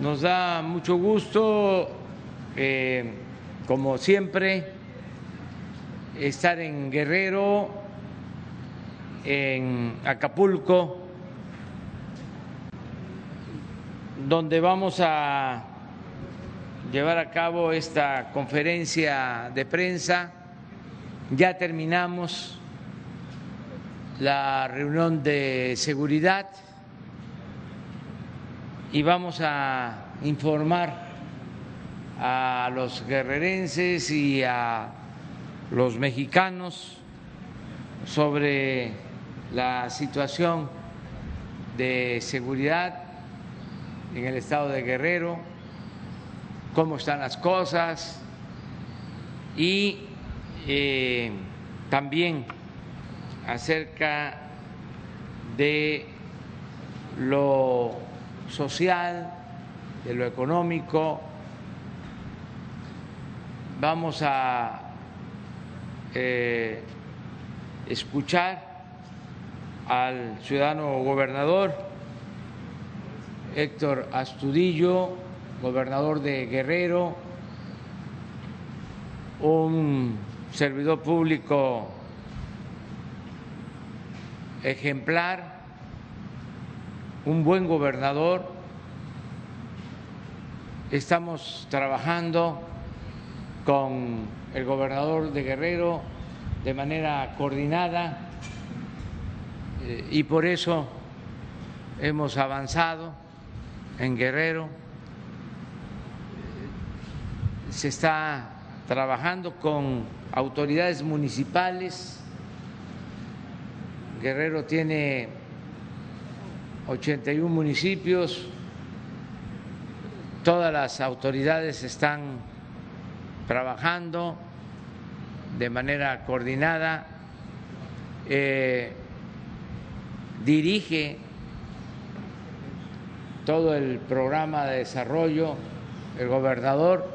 Nos da mucho gusto, eh, como siempre, estar en Guerrero, en Acapulco, donde vamos a llevar a cabo esta conferencia de prensa. Ya terminamos la reunión de seguridad y vamos a informar a los guerrerenses y a los mexicanos sobre la situación de seguridad en el estado de Guerrero, cómo están las cosas y eh, también acerca de lo social, de lo económico. Vamos a eh, escuchar al ciudadano gobernador Héctor Astudillo, gobernador de Guerrero, un servidor público ejemplar un buen gobernador. Estamos trabajando con el gobernador de Guerrero de manera coordinada eh, y por eso hemos avanzado en Guerrero. Se está trabajando con autoridades municipales. Guerrero tiene 81 municipios, todas las autoridades están trabajando de manera coordinada, eh, dirige todo el programa de desarrollo el gobernador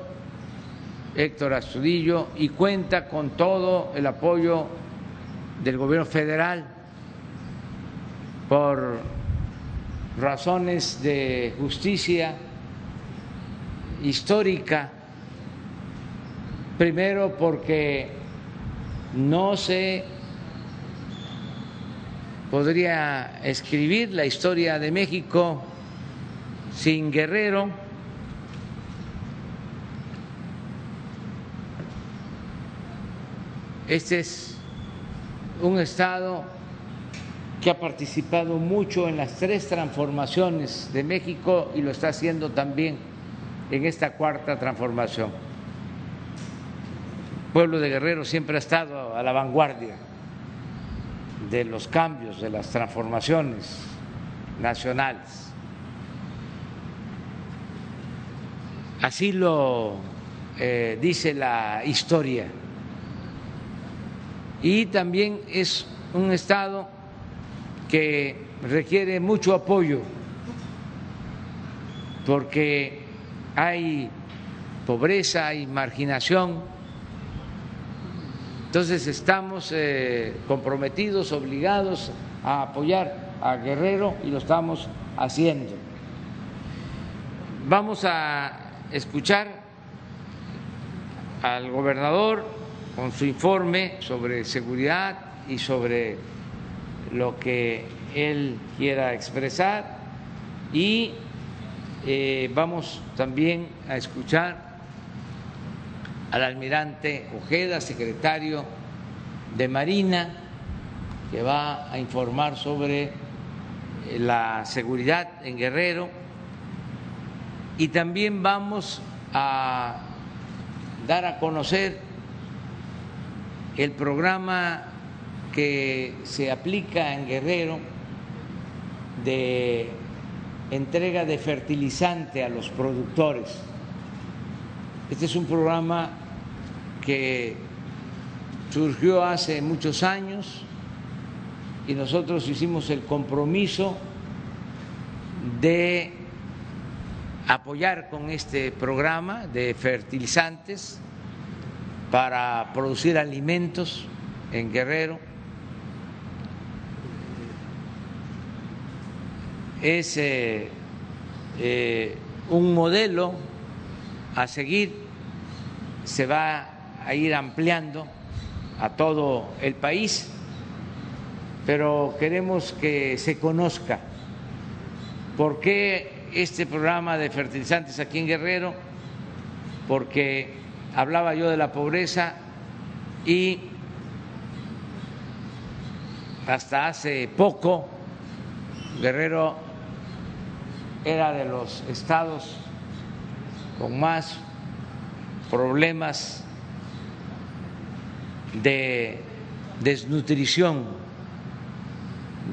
Héctor Astudillo y cuenta con todo el apoyo del gobierno federal por razones de justicia histórica, primero porque no se podría escribir la historia de México sin Guerrero, este es un estado que ha participado mucho en las tres transformaciones de México y lo está haciendo también en esta cuarta transformación. El pueblo de Guerrero siempre ha estado a la vanguardia de los cambios, de las transformaciones nacionales. Así lo eh, dice la historia. Y también es un Estado que requiere mucho apoyo porque hay pobreza, hay marginación. Entonces estamos eh, comprometidos, obligados a apoyar a Guerrero y lo estamos haciendo. Vamos a escuchar al gobernador con su informe sobre seguridad y sobre lo que él quiera expresar y eh, vamos también a escuchar al almirante Ojeda, secretario de Marina, que va a informar sobre eh, la seguridad en Guerrero. Y también vamos a dar a conocer el programa que se aplica en Guerrero de entrega de fertilizante a los productores. Este es un programa que surgió hace muchos años y nosotros hicimos el compromiso de apoyar con este programa de fertilizantes para producir alimentos en Guerrero es eh, eh, un modelo a seguir, se va a ir ampliando a todo el país, pero queremos que se conozca por qué este programa de fertilizantes aquí en Guerrero, porque hablaba yo de la pobreza y hasta hace poco Guerrero era de los estados con más problemas de desnutrición,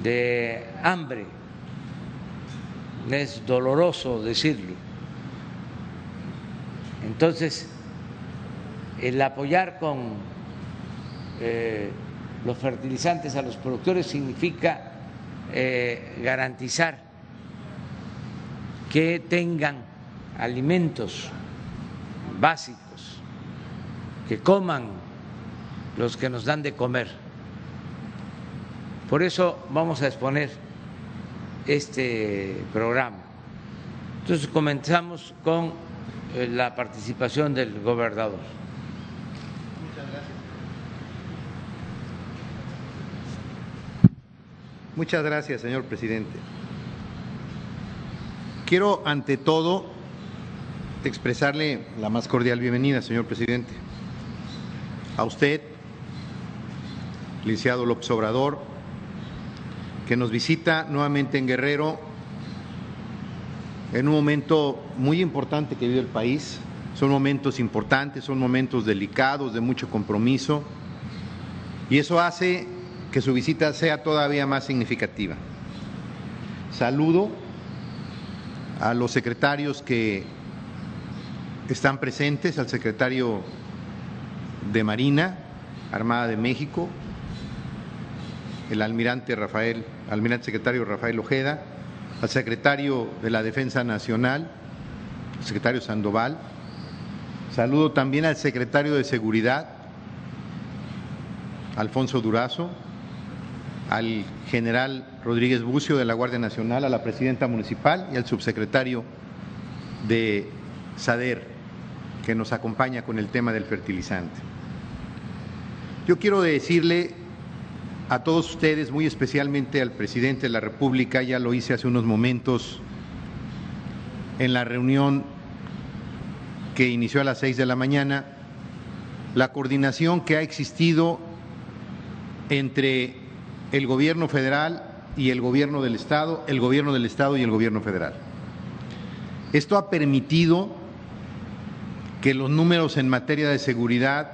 de hambre. Es doloroso decirlo. Entonces, el apoyar con eh, los fertilizantes a los productores significa eh, garantizar que tengan alimentos básicos, que coman los que nos dan de comer. Por eso vamos a exponer este programa. Entonces comenzamos con eh, la participación del gobernador. Muchas gracias, señor presidente. Quiero, ante todo, expresarle la más cordial bienvenida, señor presidente, a usted, licenciado López Obrador, que nos visita nuevamente en Guerrero en un momento muy importante que vive el país. Son momentos importantes, son momentos delicados, de mucho compromiso, y eso hace que su visita sea todavía más significativa. Saludo a los secretarios que están presentes, al secretario de Marina, Armada de México, el almirante Rafael, almirante secretario Rafael Ojeda, al secretario de la Defensa Nacional, el secretario Sandoval. Saludo también al secretario de Seguridad, Alfonso Durazo, al general Rodríguez Bucio de la Guardia Nacional, a la presidenta municipal y al subsecretario de SADER, que nos acompaña con el tema del fertilizante. Yo quiero decirle a todos ustedes, muy especialmente al presidente de la República, ya lo hice hace unos momentos en la reunión que inició a las seis de la mañana, la coordinación que ha existido entre el gobierno federal y el gobierno del Estado, el gobierno del Estado y el gobierno federal. Esto ha permitido que los números en materia de seguridad,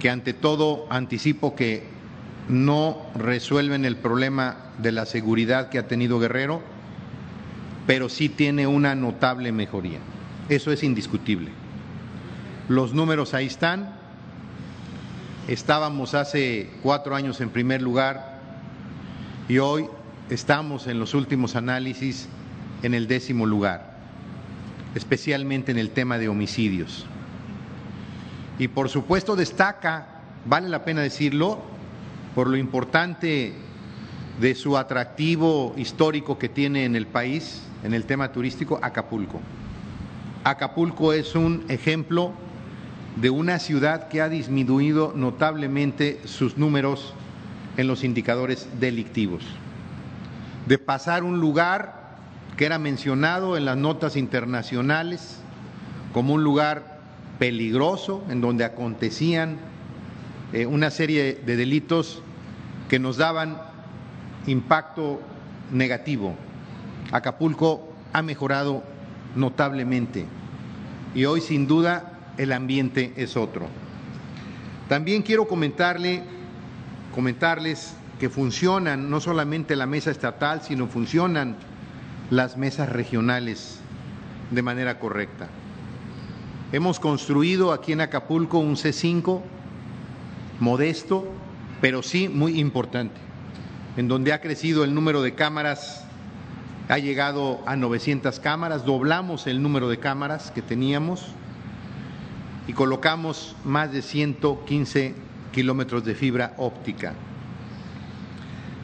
que ante todo anticipo que no resuelven el problema de la seguridad que ha tenido Guerrero, pero sí tiene una notable mejoría. Eso es indiscutible. Los números ahí están, Estábamos hace cuatro años en primer lugar y hoy estamos en los últimos análisis en el décimo lugar, especialmente en el tema de homicidios. Y por supuesto destaca, vale la pena decirlo, por lo importante de su atractivo histórico que tiene en el país, en el tema turístico, Acapulco. Acapulco es un ejemplo de una ciudad que ha disminuido notablemente sus números en los indicadores delictivos, de pasar un lugar que era mencionado en las notas internacionales como un lugar peligroso en donde acontecían eh, una serie de delitos que nos daban impacto negativo. Acapulco ha mejorado notablemente y hoy sin duda el ambiente es otro. También quiero comentarle, comentarles que funcionan no solamente la mesa estatal, sino funcionan las mesas regionales de manera correcta. Hemos construido aquí en Acapulco un C5 modesto, pero sí muy importante, en donde ha crecido el número de cámaras, ha llegado a 900 cámaras, doblamos el número de cámaras que teníamos y colocamos más de 115 kilómetros de fibra óptica.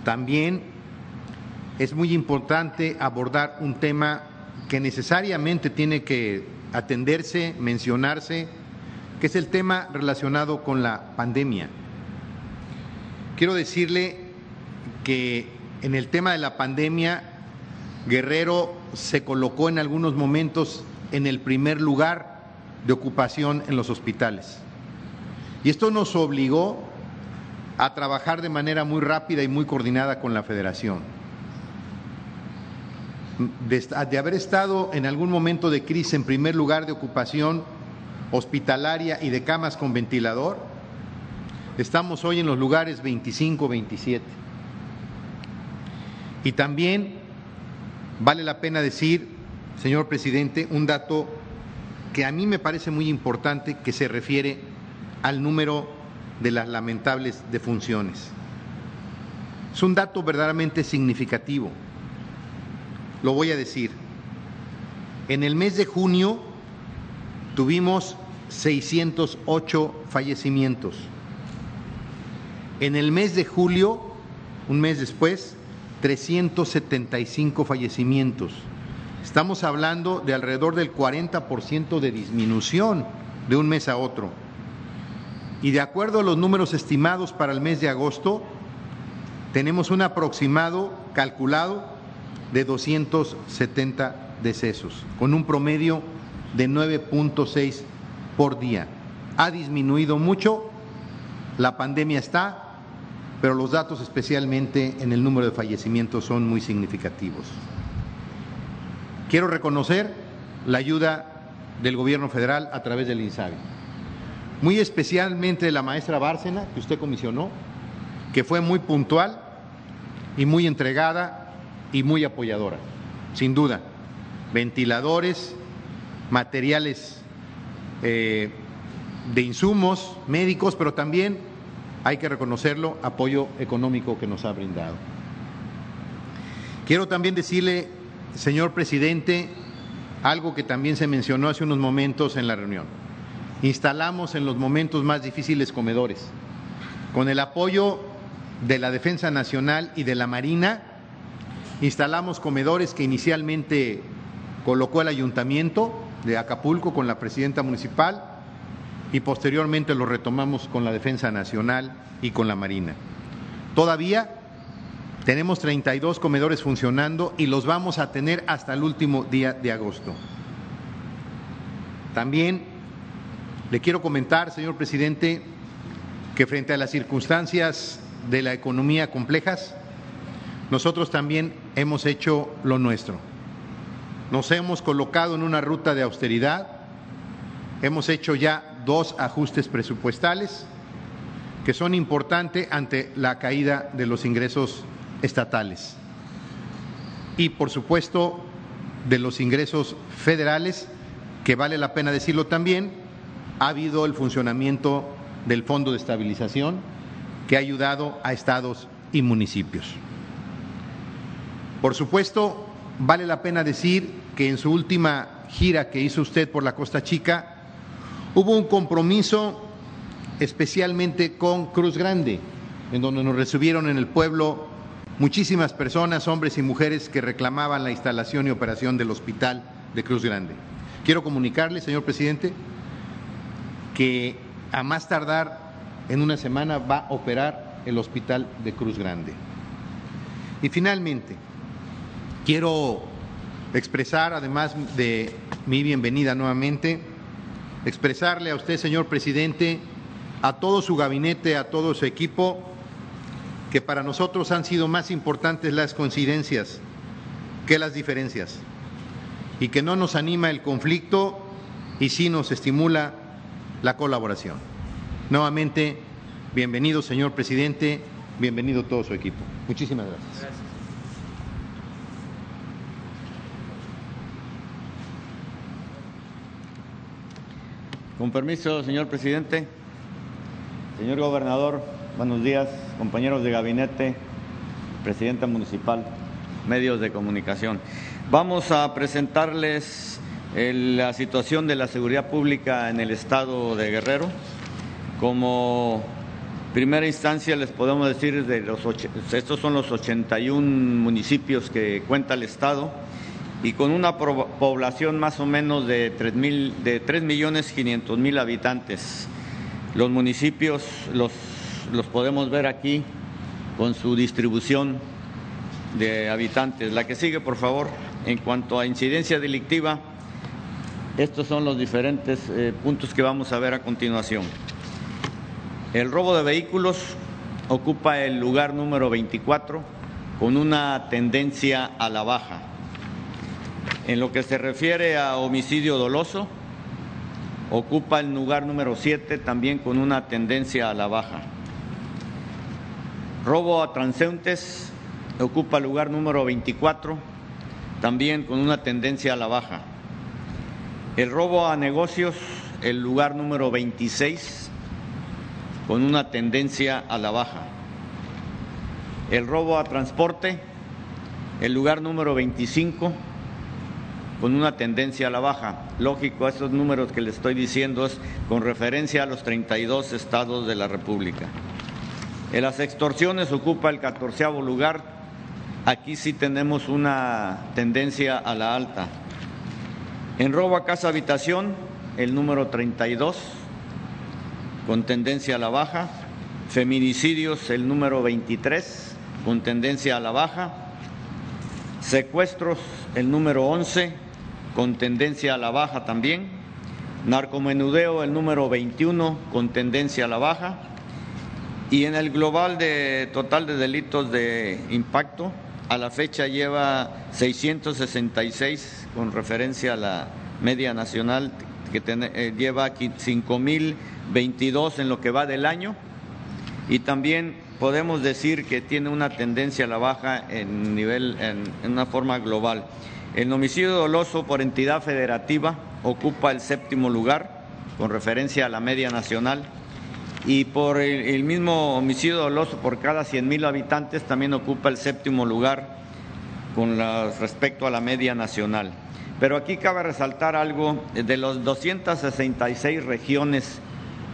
También es muy importante abordar un tema que necesariamente tiene que atenderse, mencionarse, que es el tema relacionado con la pandemia. Quiero decirle que en el tema de la pandemia, Guerrero se colocó en algunos momentos en el primer lugar de ocupación en los hospitales. Y esto nos obligó a trabajar de manera muy rápida y muy coordinada con la federación. De, haber estado en algún momento de crisis en primer lugar de ocupación hospitalaria y de camas con ventilador, estamos hoy en los lugares 25, 27. Y también vale la pena decir, señor presidente, un dato que a mí me parece muy importante que se refiere al número de las lamentables defunciones. Es un dato verdaderamente significativo. Lo voy a decir. En el mes de junio tuvimos 608 fallecimientos. En el mes de julio, un mes después, 375 fallecimientos. Estamos hablando de alrededor del 40% de disminución de un mes a otro. Y de acuerdo a los números estimados para el mes de agosto, tenemos un aproximado calculado de 270 decesos, con un promedio de 9.6 por día. Ha disminuido mucho, la pandemia está, pero los datos especialmente en el número de fallecimientos son muy significativos. Quiero reconocer la ayuda del gobierno federal a través del INSABI muy especialmente la maestra Bárcena, que usted comisionó, que fue muy puntual y muy entregada y muy apoyadora, sin duda. Ventiladores, materiales eh, de insumos médicos, pero también, hay que reconocerlo, apoyo económico que nos ha brindado. Quiero también decirle, señor presidente, algo que también se mencionó hace unos momentos en la reunión instalamos en los momentos más difíciles comedores. Con el apoyo de la Defensa Nacional y de la Marina, instalamos comedores que inicialmente colocó el ayuntamiento de Acapulco con la presidenta municipal y posteriormente lo retomamos con la Defensa Nacional y con la Marina. Todavía tenemos 32 comedores funcionando y los vamos a tener hasta el último día de agosto. También le quiero comentar, señor presidente, que frente a las circunstancias de la economía complejas, nosotros también hemos hecho lo nuestro. Nos hemos colocado en una ruta de austeridad, hemos hecho ya dos ajustes presupuestales que son importantes ante la caída de los ingresos estatales y, por supuesto, de los ingresos federales, que vale la pena decirlo también, ha habido el funcionamiento del Fondo de Estabilización que ha ayudado a estados y municipios. Por supuesto, vale la pena decir que en su última gira que hizo usted por la Costa Chica hubo un compromiso especialmente con Cruz Grande, en donde nos recibieron en el pueblo muchísimas personas, hombres y mujeres que reclamaban la instalación y operación del hospital de Cruz Grande. Quiero comunicarle, señor presidente, que a más tardar en una semana va a operar el hospital de Cruz Grande. Y finalmente, quiero expresar, además de mi bienvenida nuevamente, expresarle a usted, señor presidente, a todo su gabinete, a todo su equipo, que para nosotros han sido más importantes las coincidencias que las diferencias y que no nos anima el conflicto y sí nos estimula la colaboración. Nuevamente, bienvenido, señor presidente, bienvenido todo su equipo. Muchísimas gracias. Con permiso, señor presidente. Señor gobernador, buenos días, compañeros de gabinete, presidenta municipal, medios de comunicación. Vamos a presentarles la situación de la seguridad pública en el estado de Guerrero. Como primera instancia les podemos decir de los estos son los 81 municipios que cuenta el estado y con una población más o menos de 3, mil, de 3 millones 500 mil habitantes. Los municipios los, los podemos ver aquí con su distribución de habitantes. La que sigue, por favor, en cuanto a incidencia delictiva, estos son los diferentes eh, puntos que vamos a ver a continuación. El robo de vehículos ocupa el lugar número 24 con una tendencia a la baja. En lo que se refiere a homicidio doloso, ocupa el lugar número 7 también con una tendencia a la baja. Robo a transeúntes ocupa lugar número 24 también con una tendencia a la baja. El robo a negocios, el lugar número 26, con una tendencia a la baja. El robo a transporte, el lugar número 25, con una tendencia a la baja. Lógico, estos números que le estoy diciendo es con referencia a los 32 estados de la República. En las extorsiones ocupa el catorceavo lugar. Aquí sí tenemos una tendencia a la alta. En robo a casa habitación, el número 32, con tendencia a la baja. Feminicidios, el número 23, con tendencia a la baja. Secuestros, el número 11, con tendencia a la baja también. Narcomenudeo, el número 21, con tendencia a la baja. Y en el global de total de delitos de impacto, a la fecha lleva 666 con referencia a la media nacional que eh, lleva aquí 5.022 en lo que va del año y también podemos decir que tiene una tendencia a la baja en nivel en, una forma global. El homicidio doloso por entidad federativa ocupa el séptimo lugar con referencia a la media nacional y por el, mismo homicidio doloso por cada 100.000 habitantes también ocupa el séptimo lugar con respecto a la media nacional. Pero aquí cabe resaltar algo de los 266 regiones,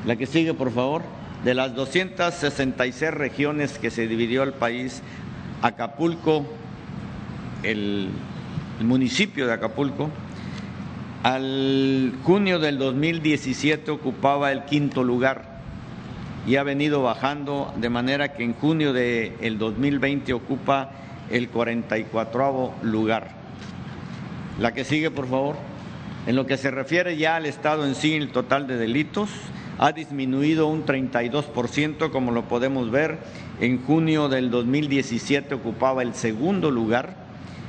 la que sigue por favor, de las 266 regiones que se dividió el país, Acapulco, el municipio de Acapulco, al junio del 2017 ocupaba el quinto lugar y ha venido bajando de manera que en junio del 2020 ocupa el 44 lugar. La que sigue, por favor. En lo que se refiere ya al Estado en sí, el total de delitos ha disminuido un 32%, como lo podemos ver. En junio del 2017 ocupaba el segundo lugar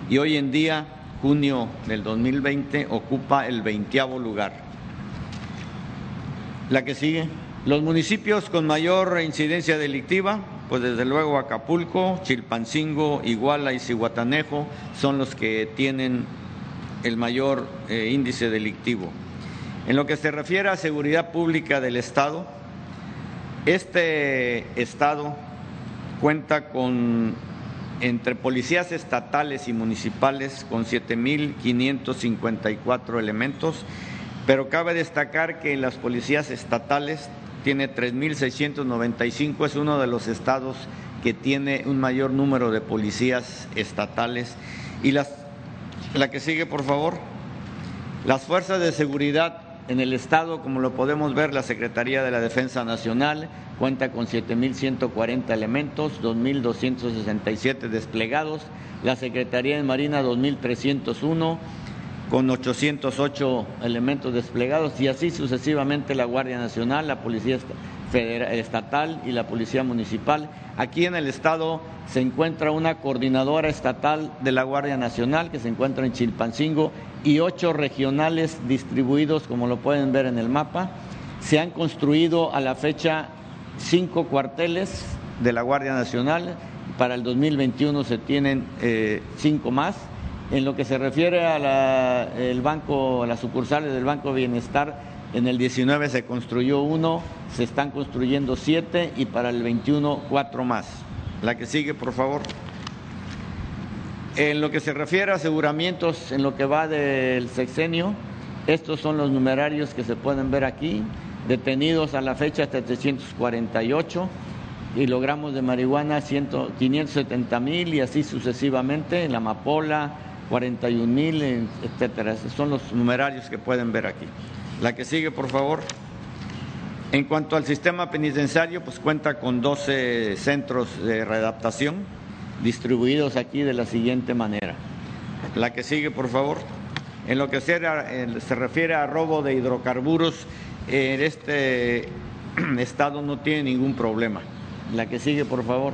y hoy en día, junio del 2020, ocupa el veintiavo lugar. La que sigue. Los municipios con mayor incidencia delictiva, pues desde luego Acapulco, Chilpancingo, Iguala y Cihuatanejo son los que tienen el mayor eh, índice delictivo. En lo que se refiere a seguridad pública del Estado, este Estado cuenta con entre policías estatales y municipales con 7.554 elementos, pero cabe destacar que las policías estatales tiene 3.695, es uno de los estados que tiene un mayor número de policías estatales. Y las, la que sigue, por favor. Las fuerzas de seguridad en el estado, como lo podemos ver, la Secretaría de la Defensa Nacional cuenta con 7.140 elementos, 2.267 desplegados, la Secretaría de Marina 2.301 con 808 elementos desplegados y así sucesivamente la Guardia Nacional, la Policía Estatal y la Policía Municipal. Aquí en el Estado se encuentra una coordinadora estatal de la Guardia Nacional que se encuentra en Chilpancingo y ocho regionales distribuidos, como lo pueden ver en el mapa. Se han construido a la fecha cinco cuarteles de la Guardia Nacional. Para el 2021 se tienen eh, cinco más en lo que se refiere a la, el banco, las sucursales del Banco Bienestar, en el 19 se construyó uno, se están construyendo siete y para el 21 cuatro más. La que sigue, por favor. En lo que se refiere a aseguramientos, en lo que va del sexenio, estos son los numerarios que se pueden ver aquí, detenidos a la fecha hasta 348 kilogramos de marihuana, 570 mil y así sucesivamente, en la amapola, 41 mil, etcétera. Esos son los numerarios que pueden ver aquí. La que sigue, por favor. En cuanto al sistema penitenciario, pues cuenta con 12 centros de readaptación distribuidos aquí de la siguiente manera. La que sigue, por favor. En lo que se, refiere a robo de hidrocarburos, en este estado no tiene ningún problema. La que sigue, por favor.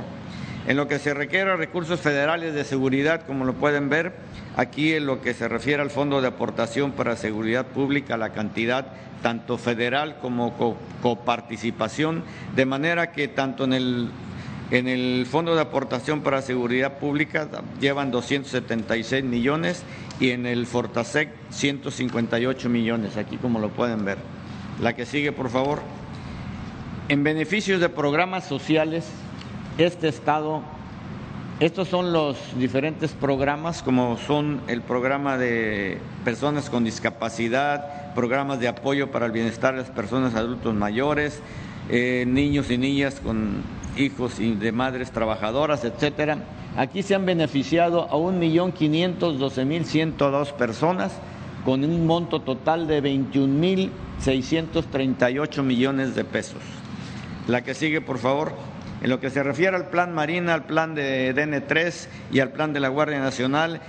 En lo que se requiere a recursos federales de seguridad, como lo pueden ver, aquí en lo que se refiere al Fondo de Aportación para Seguridad Pública, la cantidad tanto federal como coparticipación, de manera que tanto en el, en el Fondo de Aportación para Seguridad Pública llevan 276 millones y en el Fortasec 158 millones, aquí como lo pueden ver. La que sigue, por favor. En beneficios de programas sociales, este Estado, estos son los diferentes programas, como son el programa de personas con discapacidad, programas de apoyo para el bienestar de las personas adultos mayores, eh, niños y niñas con hijos y de madres trabajadoras, etcétera. Aquí se han beneficiado a 1.512.102 personas con un monto total de 21.638 millones de pesos. La que sigue, por favor. En lo que se refiere al plan Marina, al plan de DN3 y al plan de la Guardia Nacional,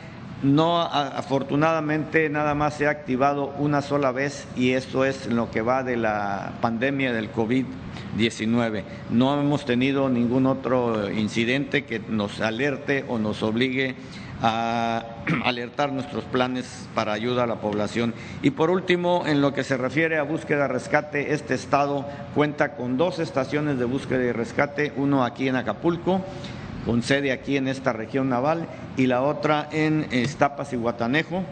no, afortunadamente nada más se ha activado una sola vez y esto es lo que va de la pandemia del COVID-19. No hemos tenido ningún otro incidente que nos alerte o nos obligue a alertar nuestros planes para ayuda a la población. Y por último, en lo que se refiere a búsqueda y rescate, este estado cuenta con dos estaciones de búsqueda y rescate, uno aquí en Acapulco, con sede aquí en esta región naval, y la otra en Estapas y Guatanejo.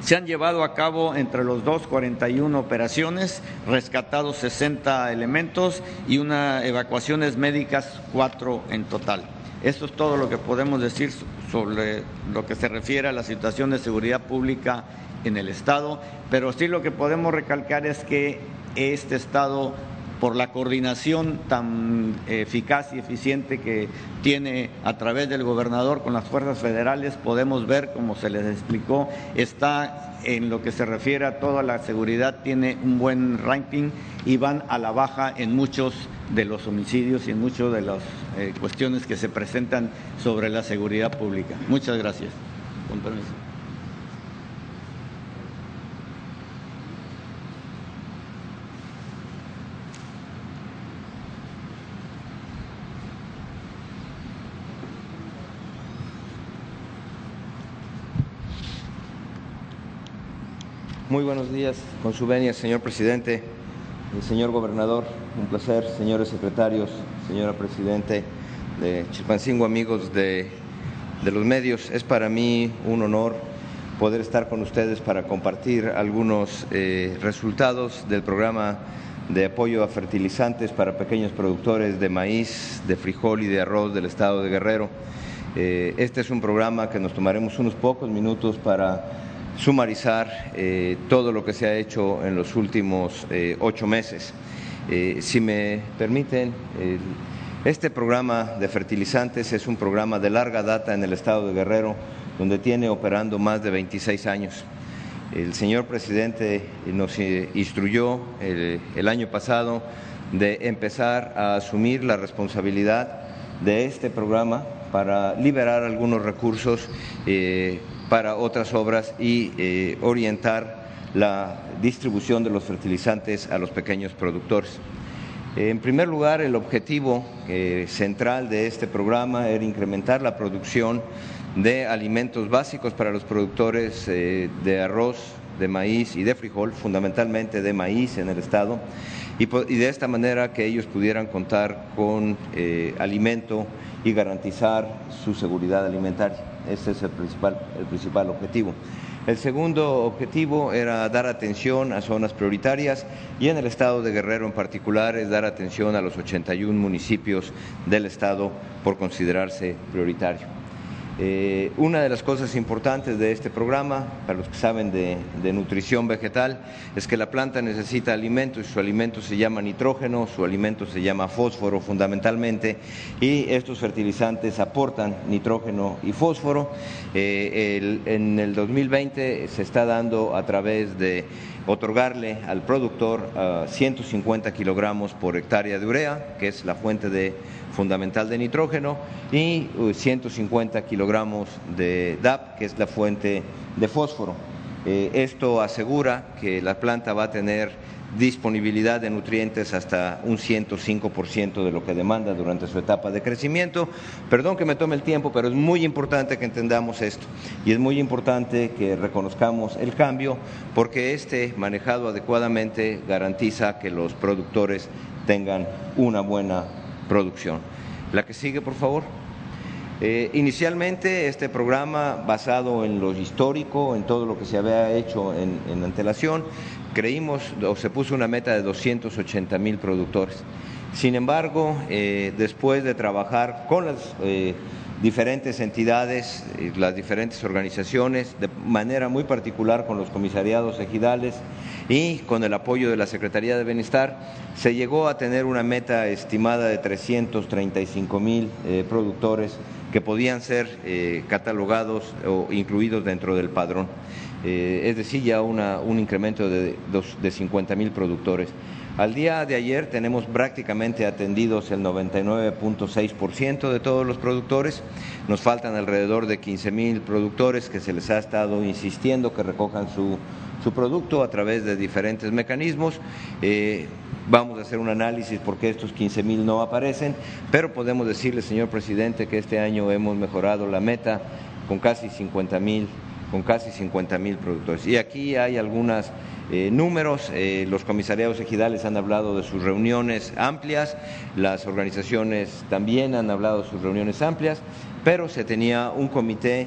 Se han llevado a cabo entre los dos 41 operaciones, rescatados 60 elementos y una evacuaciones médicas, cuatro en total. Esto es todo lo que podemos decir sobre lo que se refiere a la situación de seguridad pública en el Estado, pero sí lo que podemos recalcar es que este Estado, por la coordinación tan eficaz y eficiente que tiene a través del gobernador con las fuerzas federales, podemos ver, como se les explicó, está en lo que se refiere a toda la seguridad, tiene un buen ranking y van a la baja en muchos de los homicidios y en muchas de las eh, cuestiones que se presentan sobre la seguridad pública. Muchas gracias. Con permiso. Muy buenos días, con su venia, señor presidente, señor gobernador, un placer, señores secretarios, señora presidente de Chilpancingo, amigos de, los medios. Es para mí un honor poder estar con ustedes para compartir algunos eh, resultados del programa de apoyo a fertilizantes para pequeños productores de maíz, de frijol y de arroz del estado de Guerrero. Eh, este es un programa que nos tomaremos unos pocos minutos para sumarizar eh, todo lo que se ha hecho en los últimos eh, ocho meses. Eh, si me permiten, este programa de fertilizantes es un programa de larga data en el estado de Guerrero, donde tiene operando más de 26 años. El señor presidente nos instruyó el, año pasado de empezar a asumir la responsabilidad de este programa para liberar algunos recursos para otras obras y eh, orientar la distribución de los fertilizantes a los pequeños productores. En primer lugar, el objetivo eh, central de este programa era incrementar la producción de alimentos básicos para los productores eh, de arroz, de maíz y de frijol, fundamentalmente de maíz en el estado, y, de esta manera que ellos pudieran contar con alimento y garantizar su seguridad alimentaria. Ese es el principal, el principal objetivo. El segundo objetivo era dar atención a zonas prioritarias y en el estado de Guerrero en particular es dar atención a los 81 municipios del estado por considerarse prioritario. Eh, una de las cosas importantes de este programa, para los que saben de, nutrición vegetal, es que la planta necesita alimentos y su alimento se llama nitrógeno, su alimento se llama fósforo fundamentalmente, y estos fertilizantes aportan nitrógeno y fósforo. Eh, en el 2020 se está dando a través de otorgarle al productor 150 ah, kilogramos por hectárea de urea, que es la fuente de, fundamental de nitrógeno, y 150 uh, kilogramos de DAP, que es la fuente de fósforo. Eh, esto asegura que la planta va a tener disponibilidad de nutrientes hasta un 105% de lo que demanda durante su etapa de crecimiento. Perdón que me tome el tiempo, pero es muy importante que entendamos esto y es muy importante que reconozcamos el cambio porque este manejado adecuadamente garantiza que los productores tengan una buena producción. La que sigue, por favor. Eh, inicialmente este programa basado en lo histórico, en todo lo que se había hecho en antelación, creímos o se puso una meta de 280 mil productores. Sin embargo, eh, después de trabajar con las eh, diferentes entidades, las diferentes organizaciones, de manera muy particular con los comisariados ejidales y con el apoyo de la Secretaría de Bienestar, se llegó a tener una meta estimada de 335 mil eh, productores que podían ser catalogados o incluidos dentro del padrón. Eh, es decir, ya un incremento de, de 50 mil productores. Al día de ayer tenemos prácticamente atendidos el 99.6% de todos los productores. Nos faltan alrededor de 15 mil productores que se les ha estado insistiendo que recojan su, producto a través de diferentes mecanismos. Eh, vamos a hacer un análisis porque estos 15 mil no aparecen, pero podemos decirle, señor presidente, que este año hemos mejorado la meta con casi 50 mil con casi 50 mil productores. Y aquí hay algunos eh, números, eh, los comisariados ejidales han hablado de sus reuniones amplias, las organizaciones también han hablado de sus reuniones amplias, pero se tenía un comité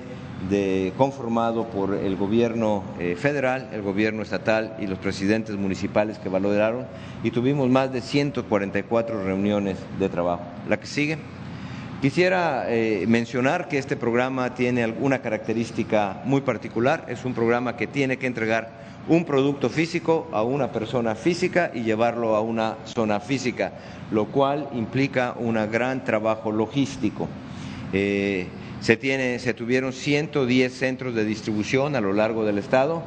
conformado por el gobierno eh, federal, el gobierno estatal y los presidentes municipales que valoraron y tuvimos más de 144 reuniones de trabajo. La que sigue. Quisiera mencionar que este programa tiene alguna característica muy particular. Es un programa que tiene que entregar un producto físico a una persona física y llevarlo a una zona física, lo cual implica un gran trabajo logístico. Eh, se, tiene, se tuvieron 110 centros de distribución a lo largo del estado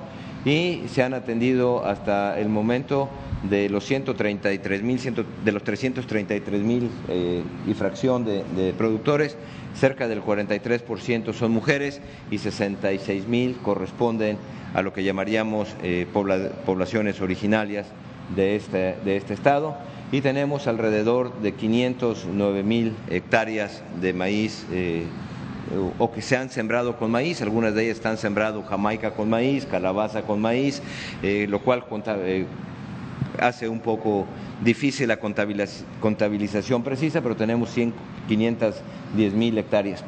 y se han atendido hasta el momento de los 133 mil, de los 333 mil eh, y fracción de, productores, cerca del 43% son mujeres y 66 mil corresponden a lo que llamaríamos eh, poblaciones originarias de este, de este estado y tenemos alrededor de 509 mil hectáreas de maíz. Eh, o que se han sembrado con maíz, algunas de ellas están sembrado jamaica con maíz, calabaza con maíz, lo cual hace un poco difícil la contabilización precisa, pero tenemos 510 mil hectáreas.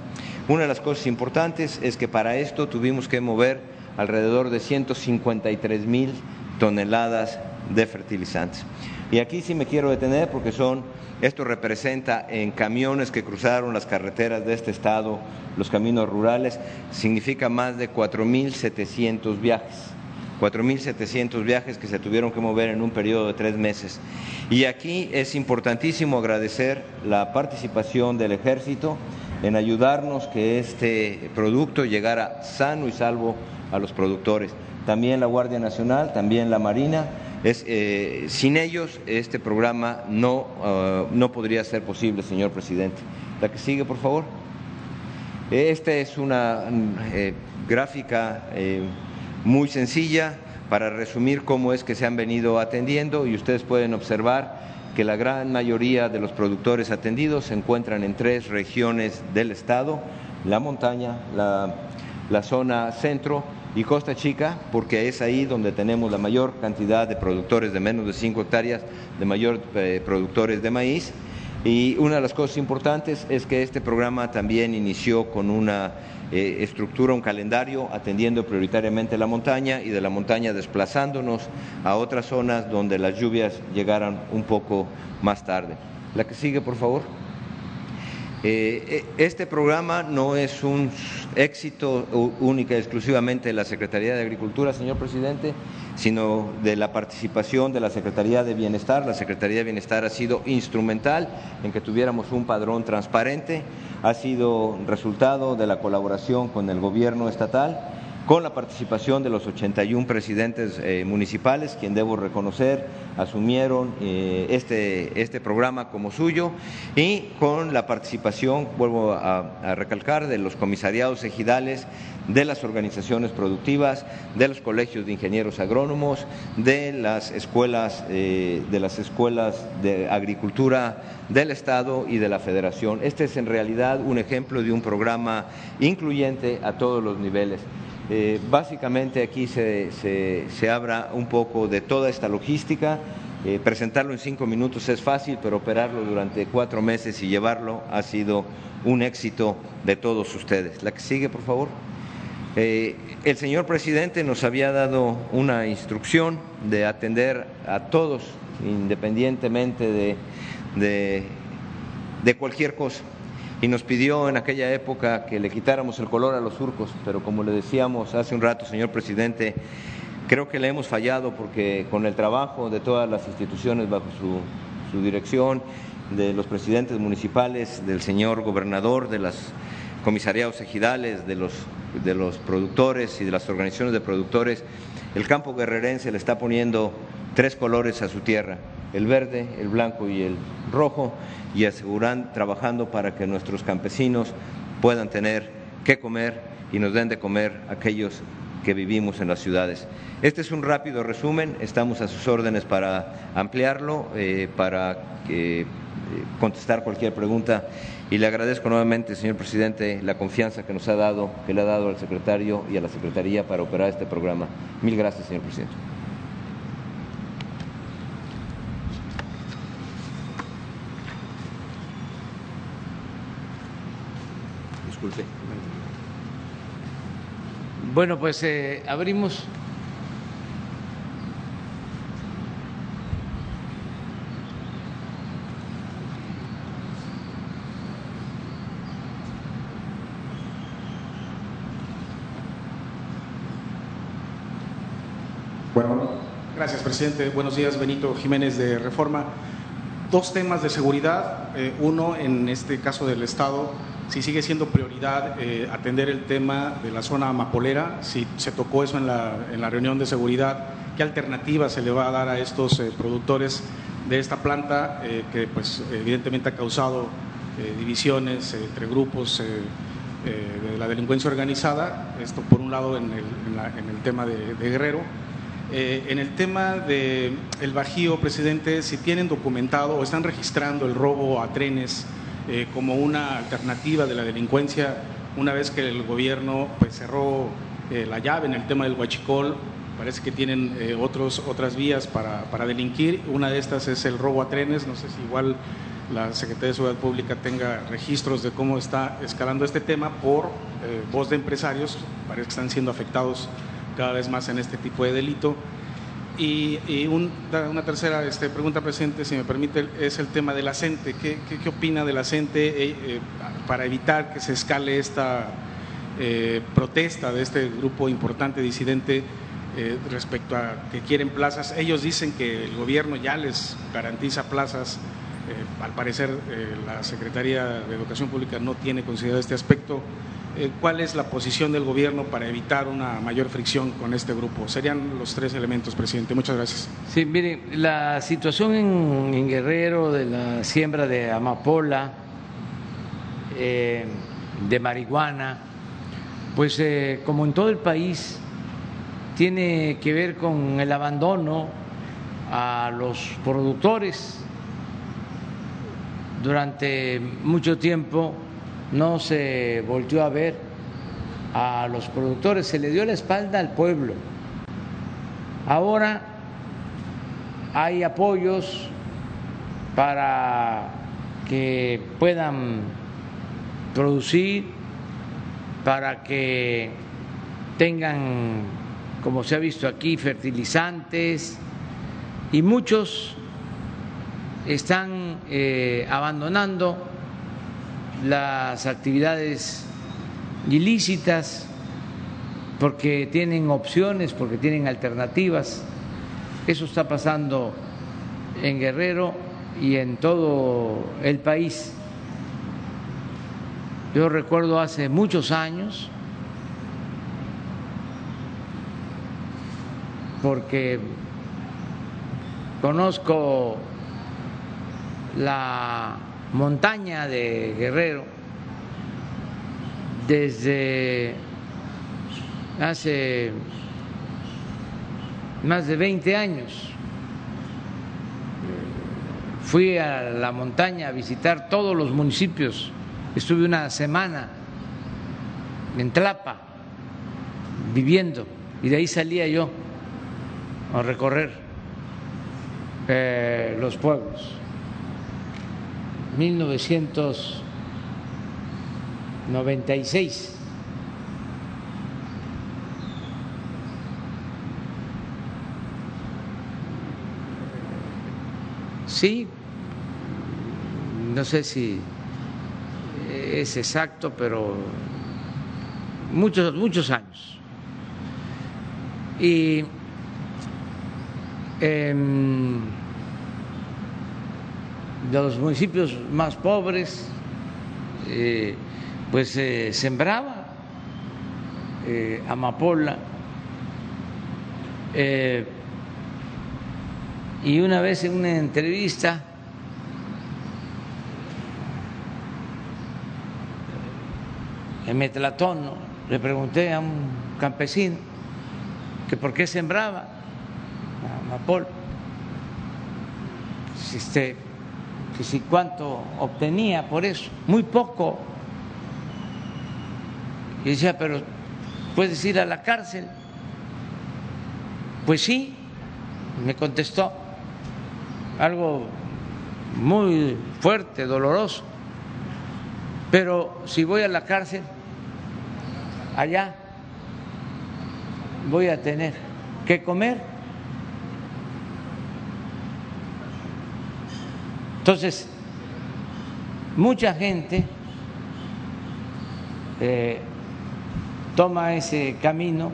Una de las cosas importantes es que para esto tuvimos que mover alrededor de 153 mil toneladas de fertilizantes. Y aquí sí me quiero detener porque son, esto representa en camiones que cruzaron las carreteras de este estado, los caminos rurales, significa más de 4.700 viajes 4.700 viajes que se tuvieron que mover en un periodo de tres meses. Y aquí es importantísimo agradecer la participación del ejército en ayudarnos que este producto llegara sano y salvo a los productores. También la Guardia Nacional, también la Marina. Es, eh, sin ellos este programa no, ah, no podría ser posible, señor presidente. La que sigue, por favor. Esta es una eh, gráfica eh, muy sencilla para resumir cómo es que se han venido atendiendo y ustedes pueden observar que la gran mayoría de los productores atendidos se encuentran en tres regiones del estado, la montaña, la, zona centro y Costa Chica, porque es ahí donde tenemos la mayor cantidad de productores de menos de 5 hectáreas, de mayor eh, productores de maíz. Y una de las cosas importantes es que este programa también inició con una eh, estructura un calendario atendiendo prioritariamente la montaña y de la montaña desplazándonos a otras zonas donde las lluvias llegaran un poco más tarde. La que sigue, por favor. Eh, este programa no es un éxito única y exclusivamente de la Secretaría de Agricultura, señor presidente, sino de la participación de la Secretaría de Bienestar. La Secretaría de Bienestar ha sido instrumental en que tuviéramos un padrón transparente, ha sido resultado de la colaboración con el gobierno estatal con la participación de los 81 presidentes eh, municipales, quien debo reconocer asumieron eh, este, este programa como suyo, y con la participación, vuelvo a, recalcar, de los comisariados ejidales, de las organizaciones productivas, de los colegios de ingenieros agrónomos, de las escuelas, eh, de las escuelas de agricultura del Estado y de la Federación. Este es en realidad un ejemplo de un programa incluyente a todos los niveles. Eh, básicamente aquí se, se, habla un poco de toda esta logística. Eh, presentarlo en cinco minutos es fácil, pero operarlo durante cuatro meses y llevarlo ha sido un éxito de todos ustedes. La que sigue, por favor. Eh, el señor presidente nos había dado una instrucción de atender a todos, independientemente de, de cualquier cosa y nos pidió en aquella época que le quitáramos el color a los surcos, pero como le decíamos hace un rato, señor presidente, creo que le hemos fallado porque con el trabajo de todas las instituciones bajo su, dirección, de los presidentes municipales, del señor gobernador, de los comisariados ejidales, de los, de los productores y de las organizaciones de productores, el campo guerrerense le está poniendo tres colores a su tierra, el verde, el blanco y el rojo, y aseguran trabajando para que nuestros campesinos puedan tener que comer y nos den de comer aquellos que vivimos en las ciudades. Este es un rápido resumen, estamos a sus órdenes para ampliarlo, eh, para eh, contestar cualquier pregunta y le agradezco nuevamente, señor presidente, la confianza que nos ha dado, que le ha dado al secretario y a la Secretaría para operar este programa. Mil gracias, señor presidente. Bueno, pues eh, abrimos. Bueno, gracias, presidente. Buenos días, Benito Jiménez de Reforma. Dos temas de seguridad. Eh, uno, en este caso del Estado, si sigue siendo prioridad eh, atender el tema de la zona amapolera, si se tocó eso en la, en la, reunión de seguridad, qué alternativa se le va a dar a estos eh, productores de esta planta eh, que pues evidentemente ha causado divisiones entre grupos de la delincuencia organizada, esto por un lado en el, en el tema de, de Guerrero. en el tema del el Bajío, presidente, si tienen documentado o están registrando el robo a trenes eh, como una alternativa de la delincuencia una vez que el gobierno pues, cerró eh, la llave en el tema del huachicol. Parece que tienen eh, otros, otras vías para, para, delinquir. Una de estas es el robo a trenes. No sé si igual la Secretaría de Seguridad Pública tenga registros de cómo está escalando este tema por voz de empresarios. Parece que están siendo afectados cada vez más en este tipo de delito. Y, una tercera este, pregunta, presidente, si me permite, es el tema del acente. ¿Qué, qué, opina del acente eh, eh, para evitar que se escale esta eh, protesta de este grupo importante disidente respecto a que quieren plazas? Ellos dicen que el gobierno ya les garantiza plazas. al parecer, la Secretaría de Educación Pública no tiene considerado este aspecto. Eh, cuál es la posición del gobierno para evitar una mayor fricción con este grupo. Serían los tres elementos, presidente. Muchas gracias. Sí, mire, la situación en, Guerrero de la siembra de amapola, eh, de marihuana, pues eh, como en todo el país, tiene que ver con el abandono a los productores durante mucho tiempo no se volvió a ver a los productores, se le dio la espalda al pueblo. Ahora hay apoyos para que puedan producir, para que tengan, como se ha visto aquí, fertilizantes y muchos están eh, abandonando las actividades ilícitas porque tienen opciones, porque tienen alternativas. Eso está pasando en Guerrero y en todo el país. Yo recuerdo hace muchos años, porque conozco la montaña de Guerrero desde hace más de 20 años. Fui a la montaña a visitar todos los municipios, estuve una semana en Tlapa viviendo y de ahí salía yo a recorrer eh, los pueblos. 1996. Sí, no sé si es exacto, pero muchos, muchos años. Y en los municipios más pobres, eh, pues se sembraba eh, amapola. Eh, y una vez en una entrevista en Metlatón le pregunté a un campesino que por qué sembraba amapola. Este, que si cuánto obtenía por eso, muy poco. Y decía, pero puedes ir a la cárcel. Pues sí, me contestó algo muy fuerte, doloroso. Pero si voy a la cárcel, allá voy a tener que comer. Entonces, mucha gente eh, toma ese camino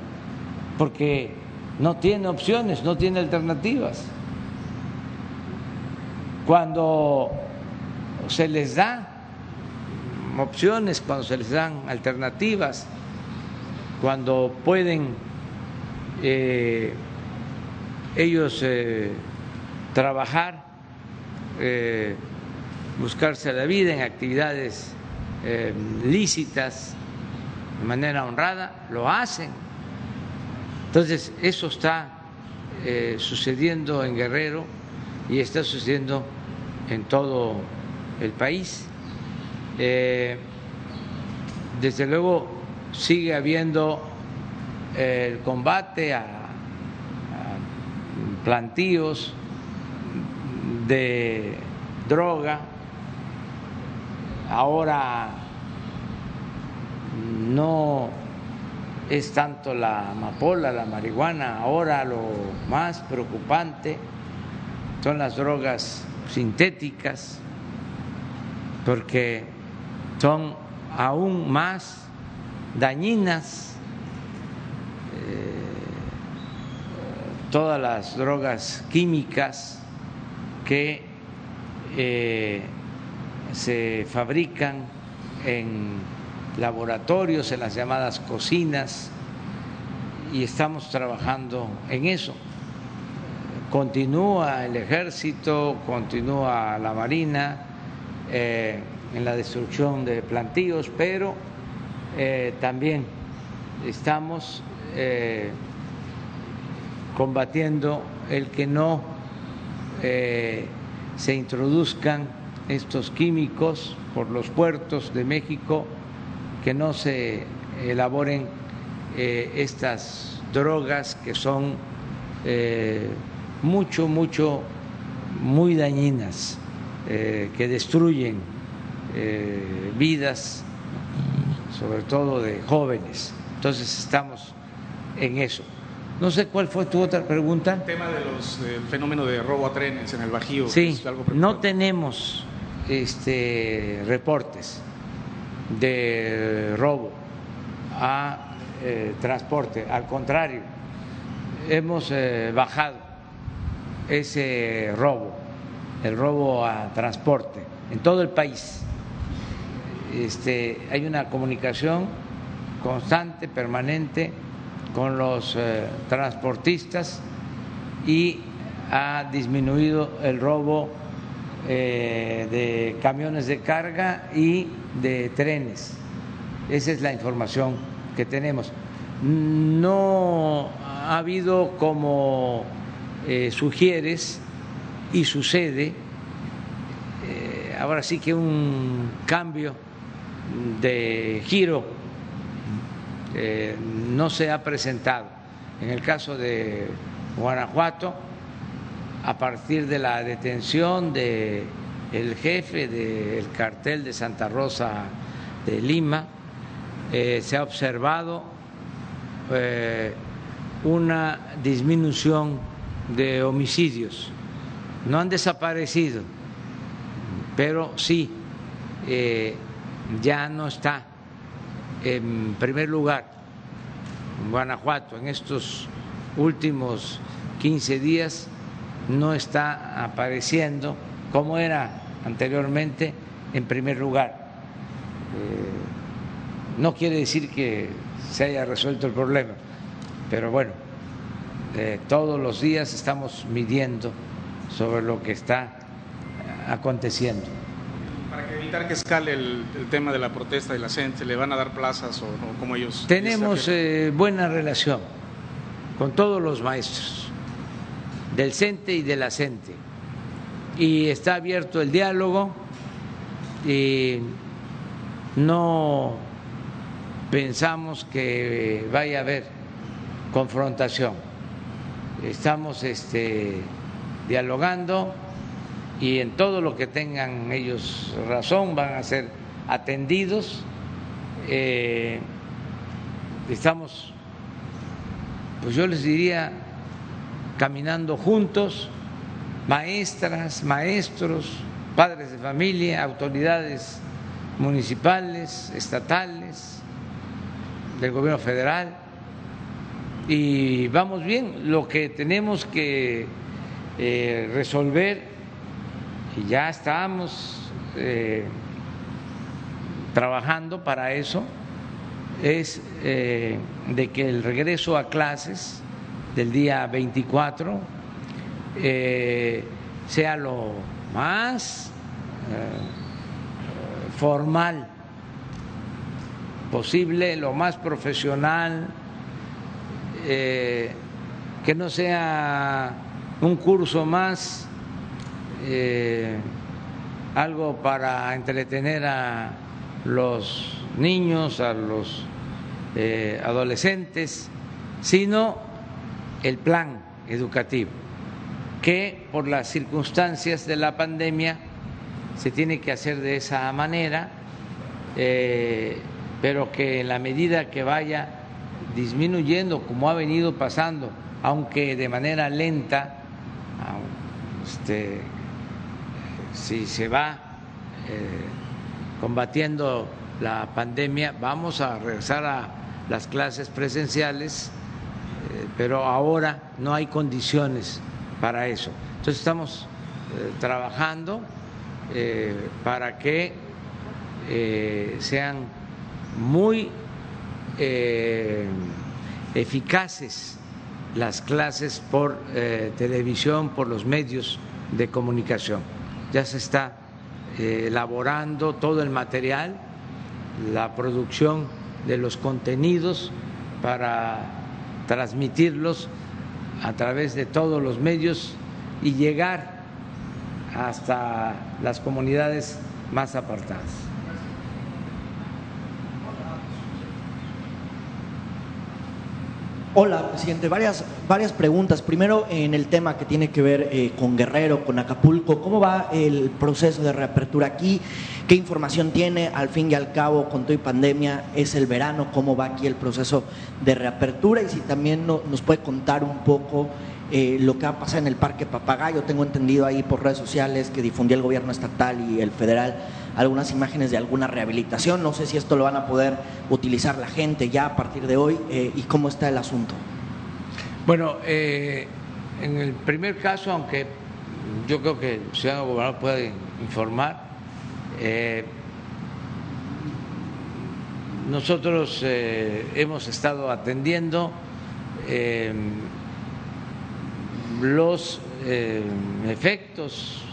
porque no tiene opciones, no tiene alternativas. Cuando se les da opciones, cuando se les dan alternativas, cuando pueden eh, ellos eh, trabajar, eh, buscarse la vida en actividades lícitas, de manera honrada, lo hacen. Entonces, eso está sucediendo en Guerrero y está sucediendo en todo el país. Eh, desde luego sigue habiendo eh, el combate a, plantíos de droga. Ahora no es tanto la amapola, la marihuana, ahora lo más preocupante son las drogas sintéticas, porque son aún más dañinas eh, todas las drogas químicas que eh, se fabrican en laboratorios, en las llamadas cocinas, y estamos trabajando en eso. Continúa el ejército, continúa la marina eh, en la destrucción de plantíos, pero eh, también estamos combatiendo el que no se introduzcan estos químicos por los puertos de México, que no se elaboren estas drogas que son mucho, mucho, muy dañinas, eh, que destruyen eh, vidas, sobre todo de jóvenes. Entonces estamos en eso. No sé cuál fue tu otra pregunta. El tema del fenómeno de robo a trenes en el Bajío. Sí, no tenemos este, reportes de robo a eh, transporte, al contrario, hemos eh, bajado ese robo, el robo a transporte en todo el país. Este, hay una comunicación constante, permanente con los eh, transportistas y ha disminuido el robo eh, de camiones de carga y de trenes. Esa es la información que tenemos. No ha habido como eh, sugieres y sucede, ahora sí que un cambio de giro no se ha presentado. En el caso de Guanajuato, a partir de la detención de el jefe del cartel de Santa Rosa de Lima, eh, se ha observado eh, una disminución de homicidios. No han desaparecido, pero sí eh, ya no está en primer lugar Guanajuato en estos últimos 15 días no está apareciendo como era anteriormente en primer lugar. Eh, no quiere decir que se haya resuelto el problema, pero bueno, eh, todos los días estamos midiendo sobre lo que está aconteciendo. Para evitar que escale el, tema de la protesta de la gente, ¿le van a dar plazas o, como ellos? Tenemos eh, buena relación con todos los maestros del CENTE y de la CENTE. Y está abierto el diálogo y no pensamos que vaya a haber confrontación. Estamos este, dialogando y en todo lo que tengan ellos razón van a ser atendidos. Eh, estamos, pues yo les diría, caminando juntos, maestras, maestros, padres de familia, autoridades municipales, estatales, del gobierno federal, y vamos bien, lo que tenemos que eh, resolver, y ya estamos eh, trabajando para eso, es eh, de que el regreso a clases del día 24 eh, sea lo más eh, formal posible, lo más profesional, que no sea un curso más, algo para entretener a los niños, a los adolescentes, sino el plan educativo, que por las circunstancias de la pandemia se tiene que hacer de esa manera, eh, pero que en la medida que vaya disminuyendo, como ha venido pasando, aunque de manera lenta, este, si se va eh, combatiendo la pandemia, vamos a regresar a las clases presenciales eh, pero ahora no hay condiciones para eso. Entonces estamos eh, trabajando para que sean muy eficaces las clases por televisión, por los medios de comunicación. Ya se está elaborando todo el material, la producción de los contenidos para transmitirlos a través de todos los medios y llegar hasta las comunidades más apartadas. Hola, presidente. Varias, varias preguntas. Primero, en el tema que tiene que ver eh, con Guerrero, con Acapulco. ¿Cómo va el proceso de reapertura aquí? ¿Qué información tiene? Al fin y al cabo, con todo y pandemia, es el verano. ¿Cómo va aquí el proceso de reapertura? Y si también nos puede contar un poco eh, lo que va a pasar en el Parque Papagayo. Tengo entendido ahí por redes sociales que difundía el gobierno estatal y el federal algunas imágenes de alguna rehabilitación. No sé si esto lo van a poder utilizar la gente ya a partir de hoy eh, y cómo está el asunto. Bueno, eh, en el primer caso, aunque yo creo que el ciudadano gobernador puede informar, eh, nosotros hemos estado atendiendo los efectos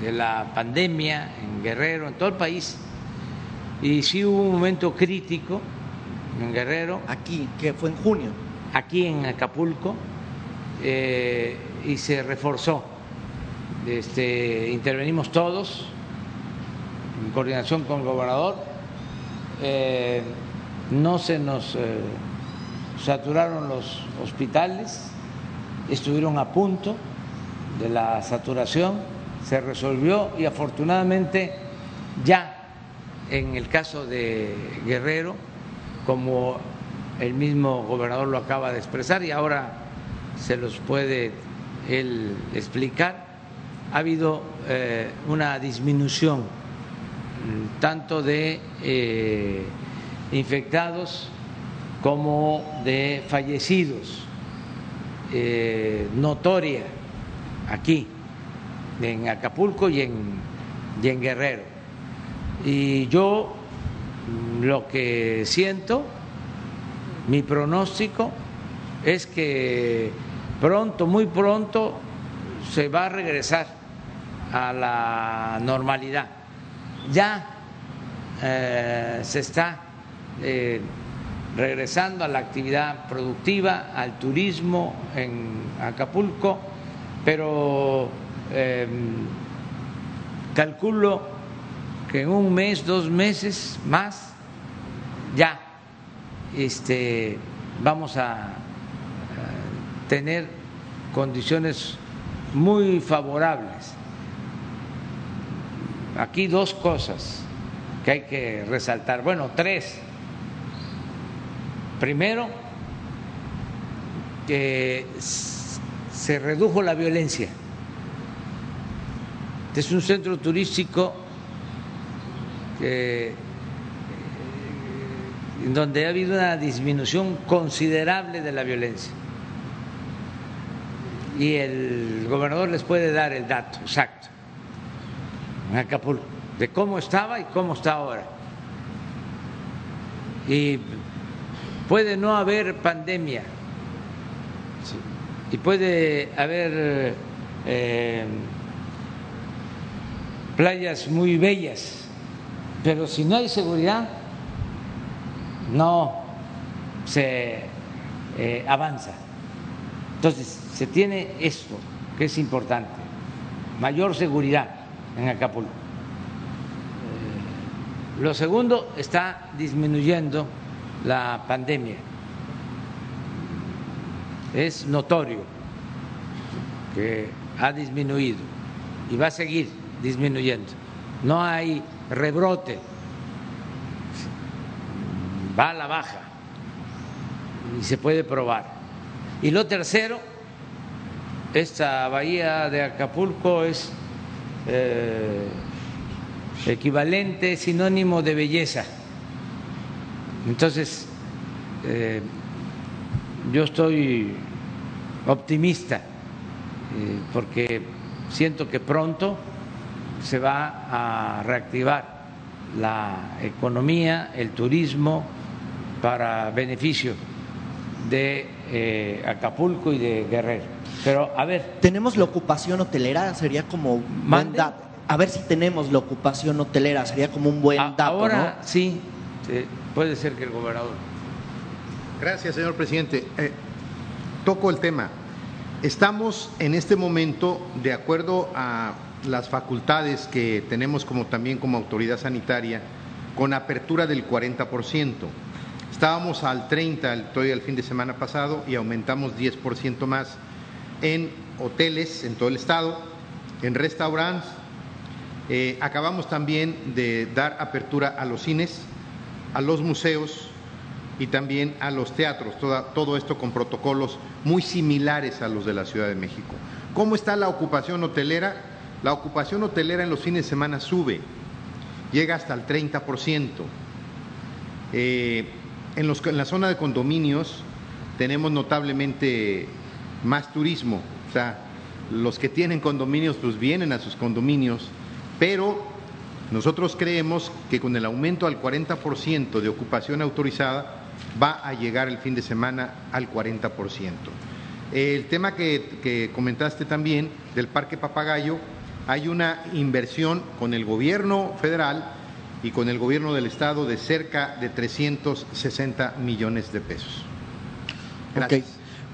de la pandemia en Guerrero, en todo el país, y sí hubo un momento crítico en Guerrero. Aquí, que fue en junio. Aquí en Acapulco, eh, y se reforzó. Este, intervenimos todos en coordinación con el gobernador. Eh, no se nos eh, saturaron los hospitales, estuvieron a punto de la saturación se resolvió y afortunadamente ya en el caso de Guerrero, como el mismo gobernador lo acaba de expresar y ahora se los puede él explicar, ha habido eh, una disminución mm, tanto de eh, infectados como de fallecidos, eh, notoria aquí en Acapulco y en, en Guerrero. Y yo lo que siento, mi pronóstico es que pronto, muy pronto, se va a regresar a la normalidad. Ya eh, se está eh, regresando a la actividad productiva, al turismo en Acapulco, pero Em, calculo que en un mes, dos meses más, ya este, vamos a, tener condiciones muy favorables. Aquí dos cosas que hay que resaltar, bueno, tres. Primero, que se redujo la violencia es un centro turístico en donde ha habido una disminución considerable de la violencia. Y el gobernador les puede dar el dato exacto en Acapulco de cómo estaba y cómo está ahora. Y puede no haber pandemia y puede haber eh, playas muy bellas, pero si no hay seguridad, no se eh, avanza. Entonces, se tiene esto, que es importante, mayor seguridad en Acapulco. Eh, lo segundo, está disminuyendo la pandemia. Es notorio que ha disminuido y va a seguir disminuyendo. No hay rebrote, va a la baja y se puede probar. Y lo tercero, esta bahía de Acapulco es eh, equivalente, sinónimo de belleza. Entonces, eh, yo estoy optimista eh, porque siento que pronto se va a reactivar la economía, el turismo para beneficio de eh, Acapulco y de Guerrero. Pero a ver. ¿Tenemos la ocupación hotelera? Sería como un buen dato. A ver si tenemos la ocupación hotelera, sería como un buen dato. Ahora sí, puede ser que el gobernador. Gracias, señor presidente. Eh, toco el tema. Estamos en este momento, de acuerdo a las facultades que tenemos como también como autoridad sanitaria con apertura del 40%. Estábamos al 30 todavía el fin de semana pasado y aumentamos 10% más en hoteles en todo el estado, en restaurantes. Eh, acabamos también de dar apertura a los cines, a los museos y también a los teatros, todo esto con protocolos muy similares a los de la Ciudad de México. ¿Cómo está la ocupación hotelera? La ocupación hotelera en los fines de semana sube llega hasta el 30%. Eh, en, los, en la zona de condominios tenemos notablemente más turismo, o sea, los que tienen condominios pues vienen a sus condominios, pero nosotros creemos que con el aumento al 40% de ocupación autorizada va a llegar el fin de semana al 40%. El tema que, que comentaste también del Parque Papagayo, hay una inversión con el gobierno federal y con el gobierno del estado de cerca de 360 millones de pesos. Gracias.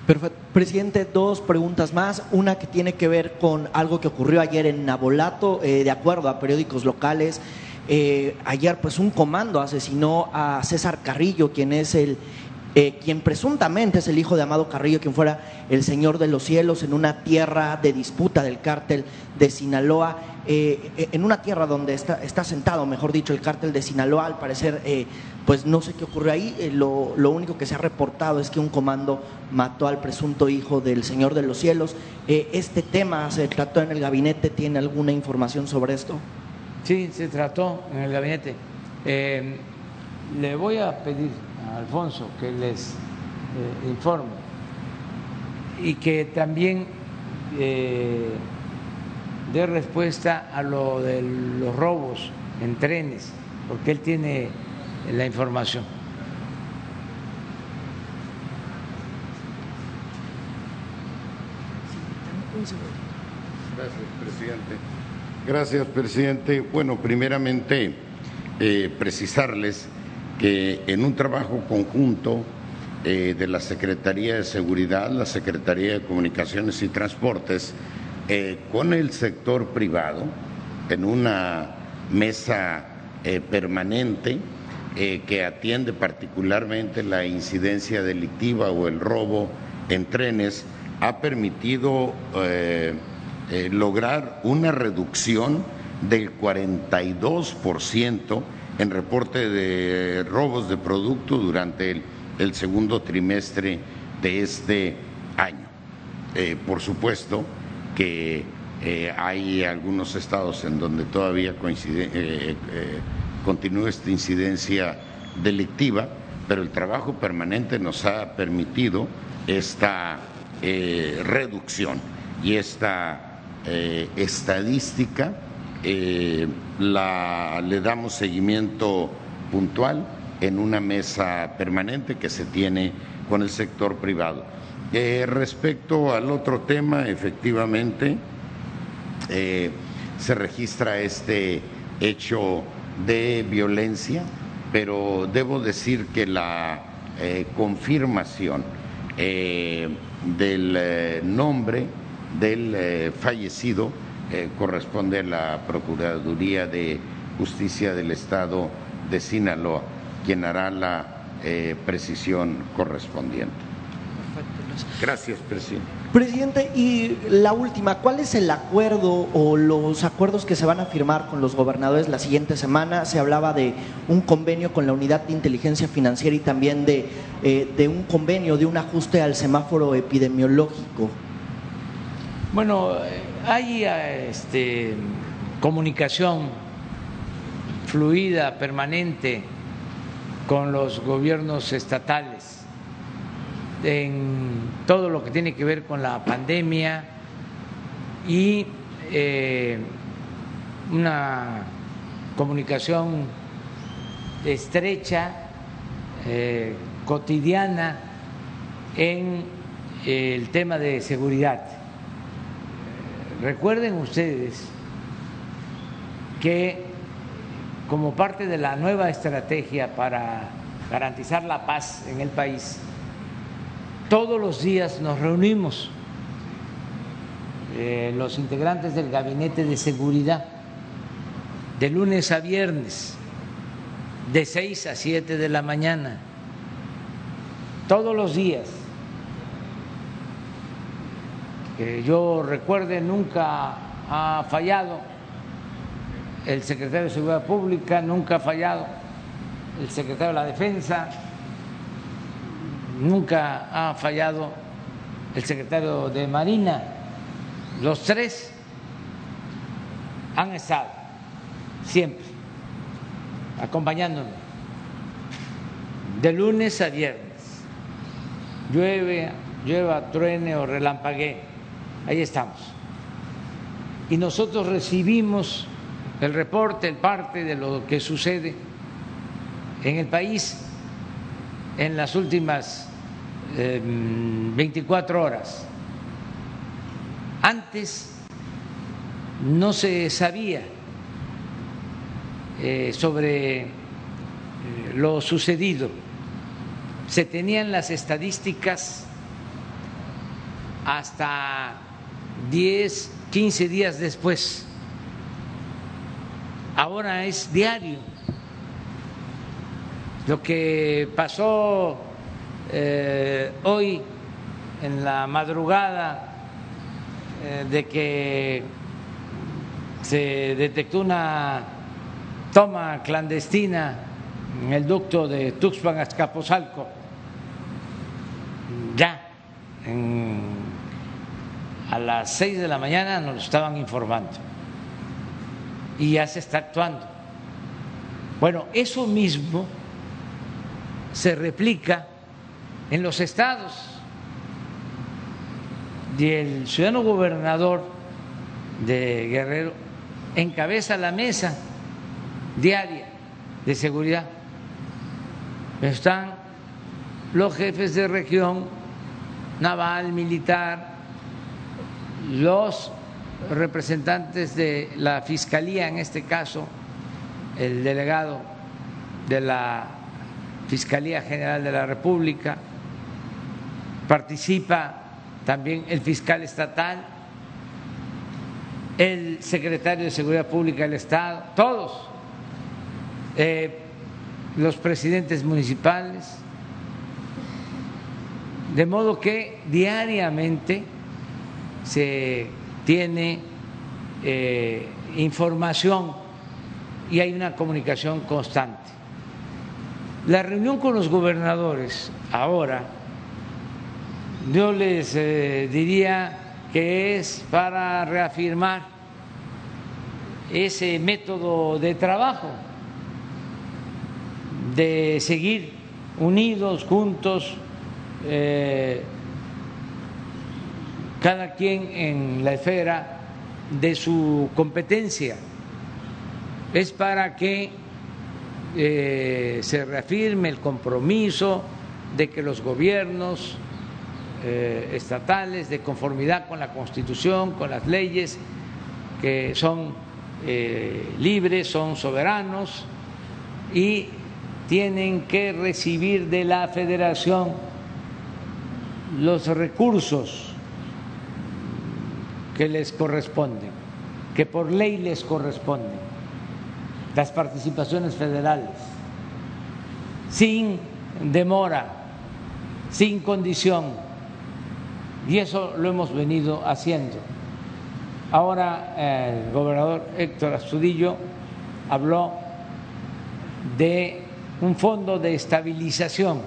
Perfecto. Presidente, dos preguntas más. Una que tiene que ver con algo que ocurrió ayer en Nabolato, eh, de acuerdo a periódicos locales. Eh, ayer, pues, un comando asesinó a César Carrillo, quien es el eh, quien presuntamente es el hijo de Amado Carrillo, quien fuera el señor de los cielos en una tierra de disputa del cártel de Sinaloa, eh, en una tierra donde está, sentado, mejor dicho, el cártel de Sinaloa, al parecer, eh, pues no sé qué ocurrió ahí, lo, único que se ha reportado es que un comando mató al presunto hijo del señor de los cielos. ¿Este tema se trató en el gabinete? ¿Tiene alguna información sobre esto? Sí, se trató en el gabinete. le voy a pedir Alfonso que les eh, informe y que también eh, dé respuesta a lo de los robos en trenes, porque él tiene la información. Gracias, presidente. Gracias, presidente. Bueno, primeramente, eh, precisarles que en un trabajo conjunto eh, de la Secretaría de Seguridad, la Secretaría de Comunicaciones y Transportes, eh, con el sector privado, en una mesa eh, permanente que atiende particularmente la incidencia delictiva o el robo en trenes, ha permitido lograr una reducción del 42 por ciento en reporte de robos de producto durante el, segundo trimestre de este año. Eh, por supuesto que eh, hay algunos estados en donde todavía eh, continúa esta incidencia delictiva, pero el trabajo permanente nos ha permitido esta reducción y esta estadística eh, le damos seguimiento puntual en una mesa permanente que se tiene con el sector privado. Eh, respecto al otro tema, efectivamente, eh, se registra este hecho de violencia, pero debo decir que la confirmación del nombre del fallecido eh, corresponde a la Procuraduría de Justicia del Estado de Sinaloa, quien hará la eh, precisión correspondiente. Gracias, presidente. Presidente, y la última, ¿cuál es el acuerdo o los acuerdos que se van a firmar con los gobernadores la siguiente semana? Se hablaba de un convenio con la Unidad de Inteligencia Financiera y también de, eh, de un convenio, de un ajuste al semáforo epidemiológico. Bueno, hay este, comunicación fluida, permanente con los gobiernos estatales en todo lo que tiene que ver con la pandemia y eh, una comunicación estrecha, eh, cotidiana en el tema de seguridad Recuerden ustedes que como parte de la nueva estrategia para garantizar la paz en el país, todos los días nos reunimos eh, los integrantes del Gabinete de Seguridad de lunes a viernes, de 6 a 7 de la mañana, todos los días que yo recuerde nunca ha fallado el secretario de Seguridad Pública, nunca ha fallado el secretario de la Defensa, nunca ha fallado el secretario de Marina. Los tres han estado siempre acompañándome de lunes a viernes. Llueve, llueva, truene o relampaguee, ahí estamos. Y nosotros recibimos el reporte, el parte de lo que sucede en el país en las últimas 24 em, horas. Antes no se sabía eh, sobre eh, lo sucedido. Se tenían las estadísticas hasta 10, 15 días después. Ahora es diario. Lo que pasó eh, hoy en la madrugada de que se detectó una toma clandestina en el ducto de Tuxpan a Escaposalco, ya a las seis de la mañana nos estaban informando y ya se está actuando. Bueno, eso mismo se replica en los estados y el ciudadano gobernador de Guerrero encabeza la mesa diaria de seguridad. Están los jefes de región, naval, militar, los representantes de la Fiscalía, en este caso, el delegado de la Fiscalía General de la República, participa también el fiscal estatal, el secretario de Seguridad Pública del Estado, todos eh, los presidentes municipales, de modo que diariamente se tiene eh, información y hay una comunicación constante. La reunión con los gobernadores ahora, yo les eh, diría que es para reafirmar ese método de trabajo de seguir unidos, juntos, eh, cada quien en la esfera de su competencia. Es para que eh, se reafirme el compromiso de que los gobiernos eh, estatales, de conformidad con la Constitución, con las leyes, que son libres, son soberanos y tienen que recibir de la federación los recursos que les corresponden, que por ley les corresponden, las participaciones federales, sin demora, sin condición. Y eso lo hemos venido haciendo. Ahora el gobernador Héctor Astudillo habló de un fondo de estabilización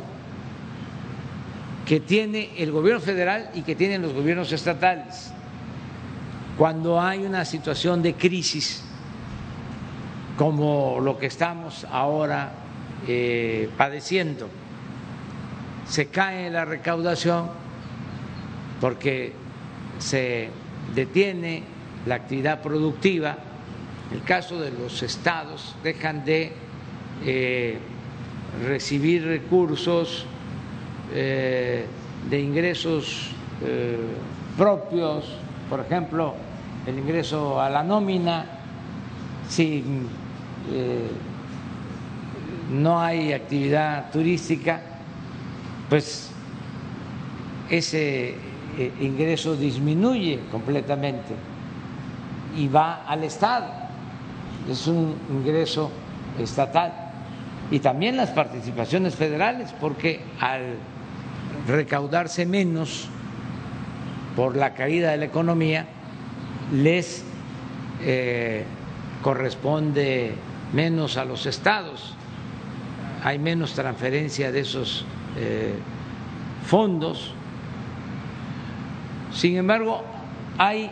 que tiene el gobierno federal y que tienen los gobiernos estatales. Cuando hay una situación de crisis como lo que estamos ahora eh, padeciendo, se cae la recaudación porque se detiene la actividad productiva, el caso de los estados dejan de eh, recibir recursos eh, de ingresos propios, por ejemplo, el ingreso a la nómina, si eh, no hay actividad turística, pues ese ingreso disminuye completamente y va al Estado, es un ingreso estatal. Y también las participaciones federales, porque al recaudarse menos por la caída de la economía, les eh, corresponde menos a los estados, hay menos transferencia de esos eh, fondos. Sin embargo, hay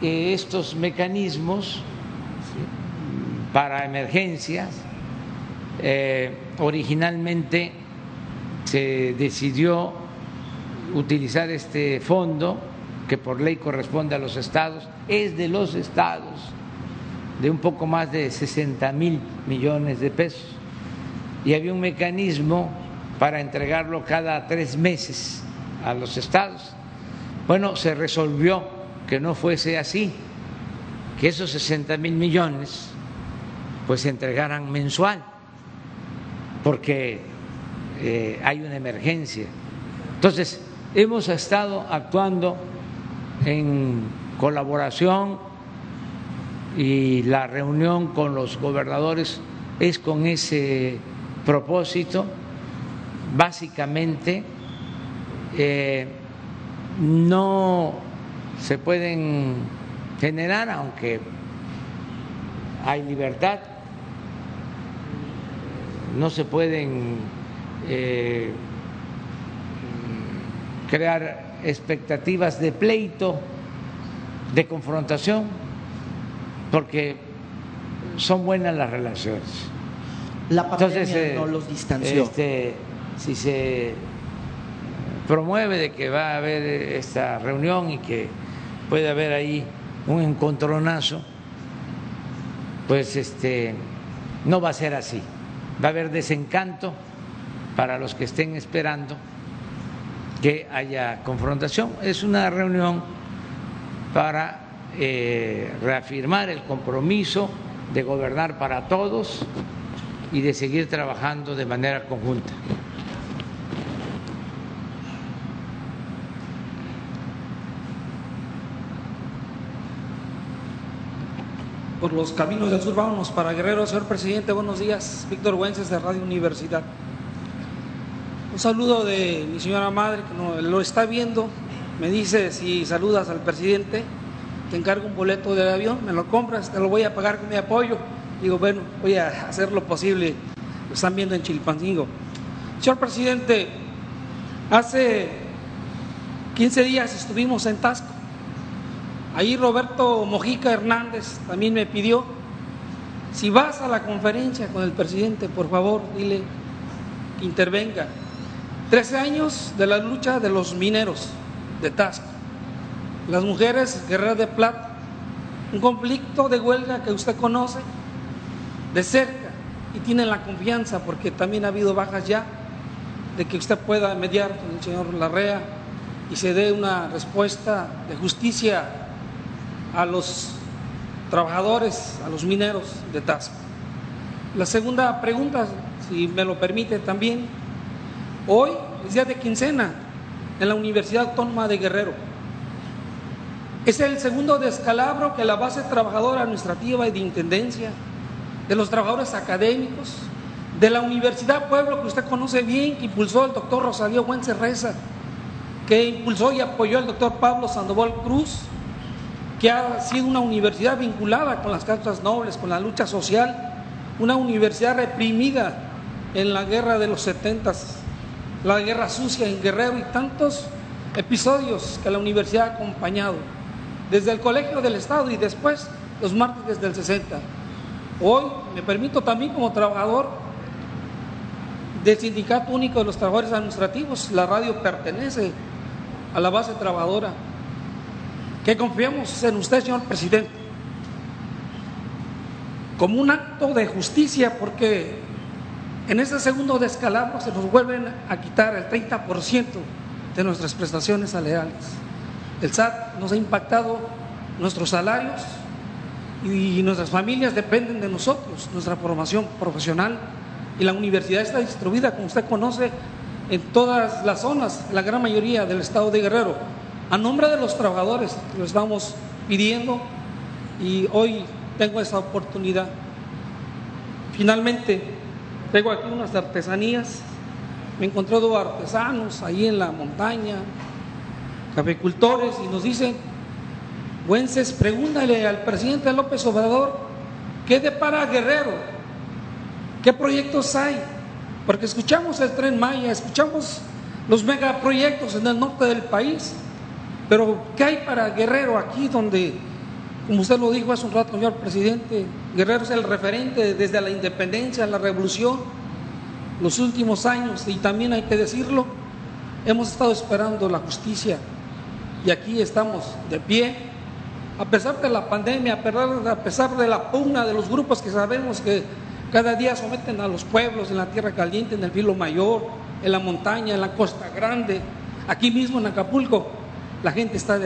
eh, estos mecanismos para emergencias originalmente se decidió utilizar este fondo que por ley corresponde a los estados, es de los estados, de un poco más de 60 mil millones de pesos. Y había un mecanismo para entregarlo cada tres meses a los estados. Bueno, se resolvió que no fuese así, que esos 60 mil millones pues se entregaran mensual, porque eh, hay una emergencia. Entonces, hemos estado actuando en colaboración y la reunión con los gobernadores es con ese propósito. Básicamente, eh, no se pueden generar, aunque hay libertad, no se pueden eh, crear expectativas de pleito, de confrontación, porque son buenas las relaciones. La pandemia eh, no los distanció. Este, si se promueve de que va a haber esta reunión y que puede haber ahí un encontronazo, pues este no va a ser así. Va a haber desencanto para los que estén esperando que haya confrontación. Es una reunión para eh, reafirmar el compromiso de gobernar para todos y de seguir trabajando de manera conjunta. por los caminos del sur. Vámonos para Guerrero, señor presidente. Buenos días. Víctor Güences de Radio Universidad. Un saludo de mi señora madre que lo está viendo. Me dice si saludas al presidente, te encargo un boleto de avión, me lo compras, te lo voy a pagar con mi apoyo. Digo, bueno, voy a hacer lo posible. Lo están viendo en Chilpancingo. Señor presidente, hace 15 días estuvimos en Tasco Ahí Roberto Mojica Hernández también me pidió, si vas a la conferencia con el presidente, por favor, dile que intervenga. Trece años de la lucha de los mineros de Tasco. Las mujeres guerreras de plata, un conflicto de huelga que usted conoce de cerca y tiene la confianza, porque también ha habido bajas ya, de que usted pueda mediar con el señor Larrea y se dé una respuesta de justicia a los trabajadores, a los mineros de Tasco. La segunda pregunta, si me lo permite también, hoy es día de quincena en la Universidad Autónoma de Guerrero. Es el segundo descalabro que la base trabajadora administrativa y de intendencia, de los trabajadores académicos, de la Universidad Pueblo, que usted conoce bien, que impulsó el doctor Rosalío Güense Reza, que impulsó y apoyó el doctor Pablo Sandoval Cruz, que ha sido una universidad vinculada con las causas nobles, con la lucha social, una universidad reprimida en la guerra de los setentas, la guerra sucia en Guerrero y tantos episodios que la universidad ha acompañado, desde el Colegio del Estado y después los mártires del 60. Hoy me permito también como trabajador del Sindicato Único de los Trabajadores Administrativos, la radio pertenece a la base trabajadora que confiamos en usted, señor presidente, como un acto de justicia, porque en este segundo descalabro se nos vuelven a quitar el 30% de nuestras prestaciones salariales. El SAT nos ha impactado nuestros salarios y nuestras familias dependen de nosotros, nuestra formación profesional y la universidad está distribuida, como usted conoce, en todas las zonas, la gran mayoría del estado de Guerrero. A nombre de los trabajadores lo estamos pidiendo y hoy tengo esa oportunidad. Finalmente, tengo aquí unas artesanías. Me encontré dos artesanos ahí en la montaña, caficultores, y nos dicen, Güences, pregúntale al presidente López Obrador, ¿qué depara Guerrero? ¿Qué proyectos hay? Porque escuchamos el tren Maya, escuchamos los megaproyectos en el norte del país, pero ¿qué hay para Guerrero aquí donde Como usted lo dijo hace un rato, señor presidente, Guerrero es el referente desde la independencia, la revolución, los últimos años, y también hay que decirlo, hemos estado esperando la justicia y aquí estamos de pie, a pesar de la pandemia, a pesar de la pugna de los grupos que sabemos que cada día someten a los pueblos en la tierra caliente, en el filo mayor, en la montaña, en la costa grande, aquí mismo en Acapulco, la gente está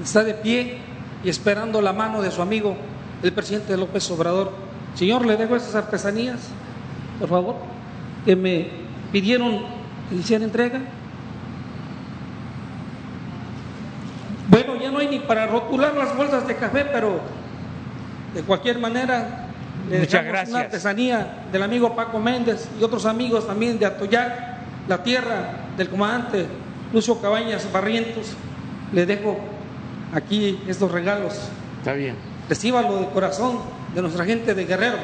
está de pie y esperando la mano de su amigo, el presidente López Obrador. Señor, le dejo esas artesanías, por favor, que me pidieron que hiciera entrega. Bueno, ya no hay ni para rotular las bolsas de café, pero de cualquier manera le Muchas dejamos una artesanía del amigo Paco Méndez y otros amigos también de Atoyac, la tierra del comandante Lucio Cabañas Barrientos. Le dejo aquí estos regalos. Está bien. Recíbalo de corazón de nuestra gente de Guerrero,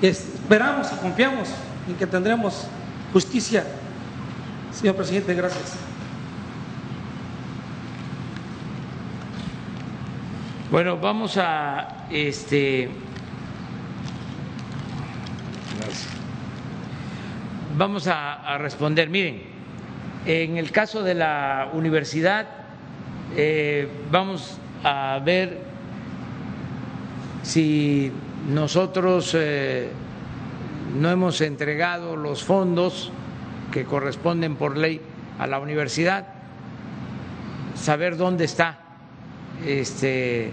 que esperamos y confiamos en que tendremos justicia. Señor presidente, gracias. Bueno, vamos a este vamos a, a responder. Miren, en el caso de la universidad eh, vamos a ver si nosotros eh, no hemos entregado los fondos que corresponden por ley a la universidad, saber dónde está este,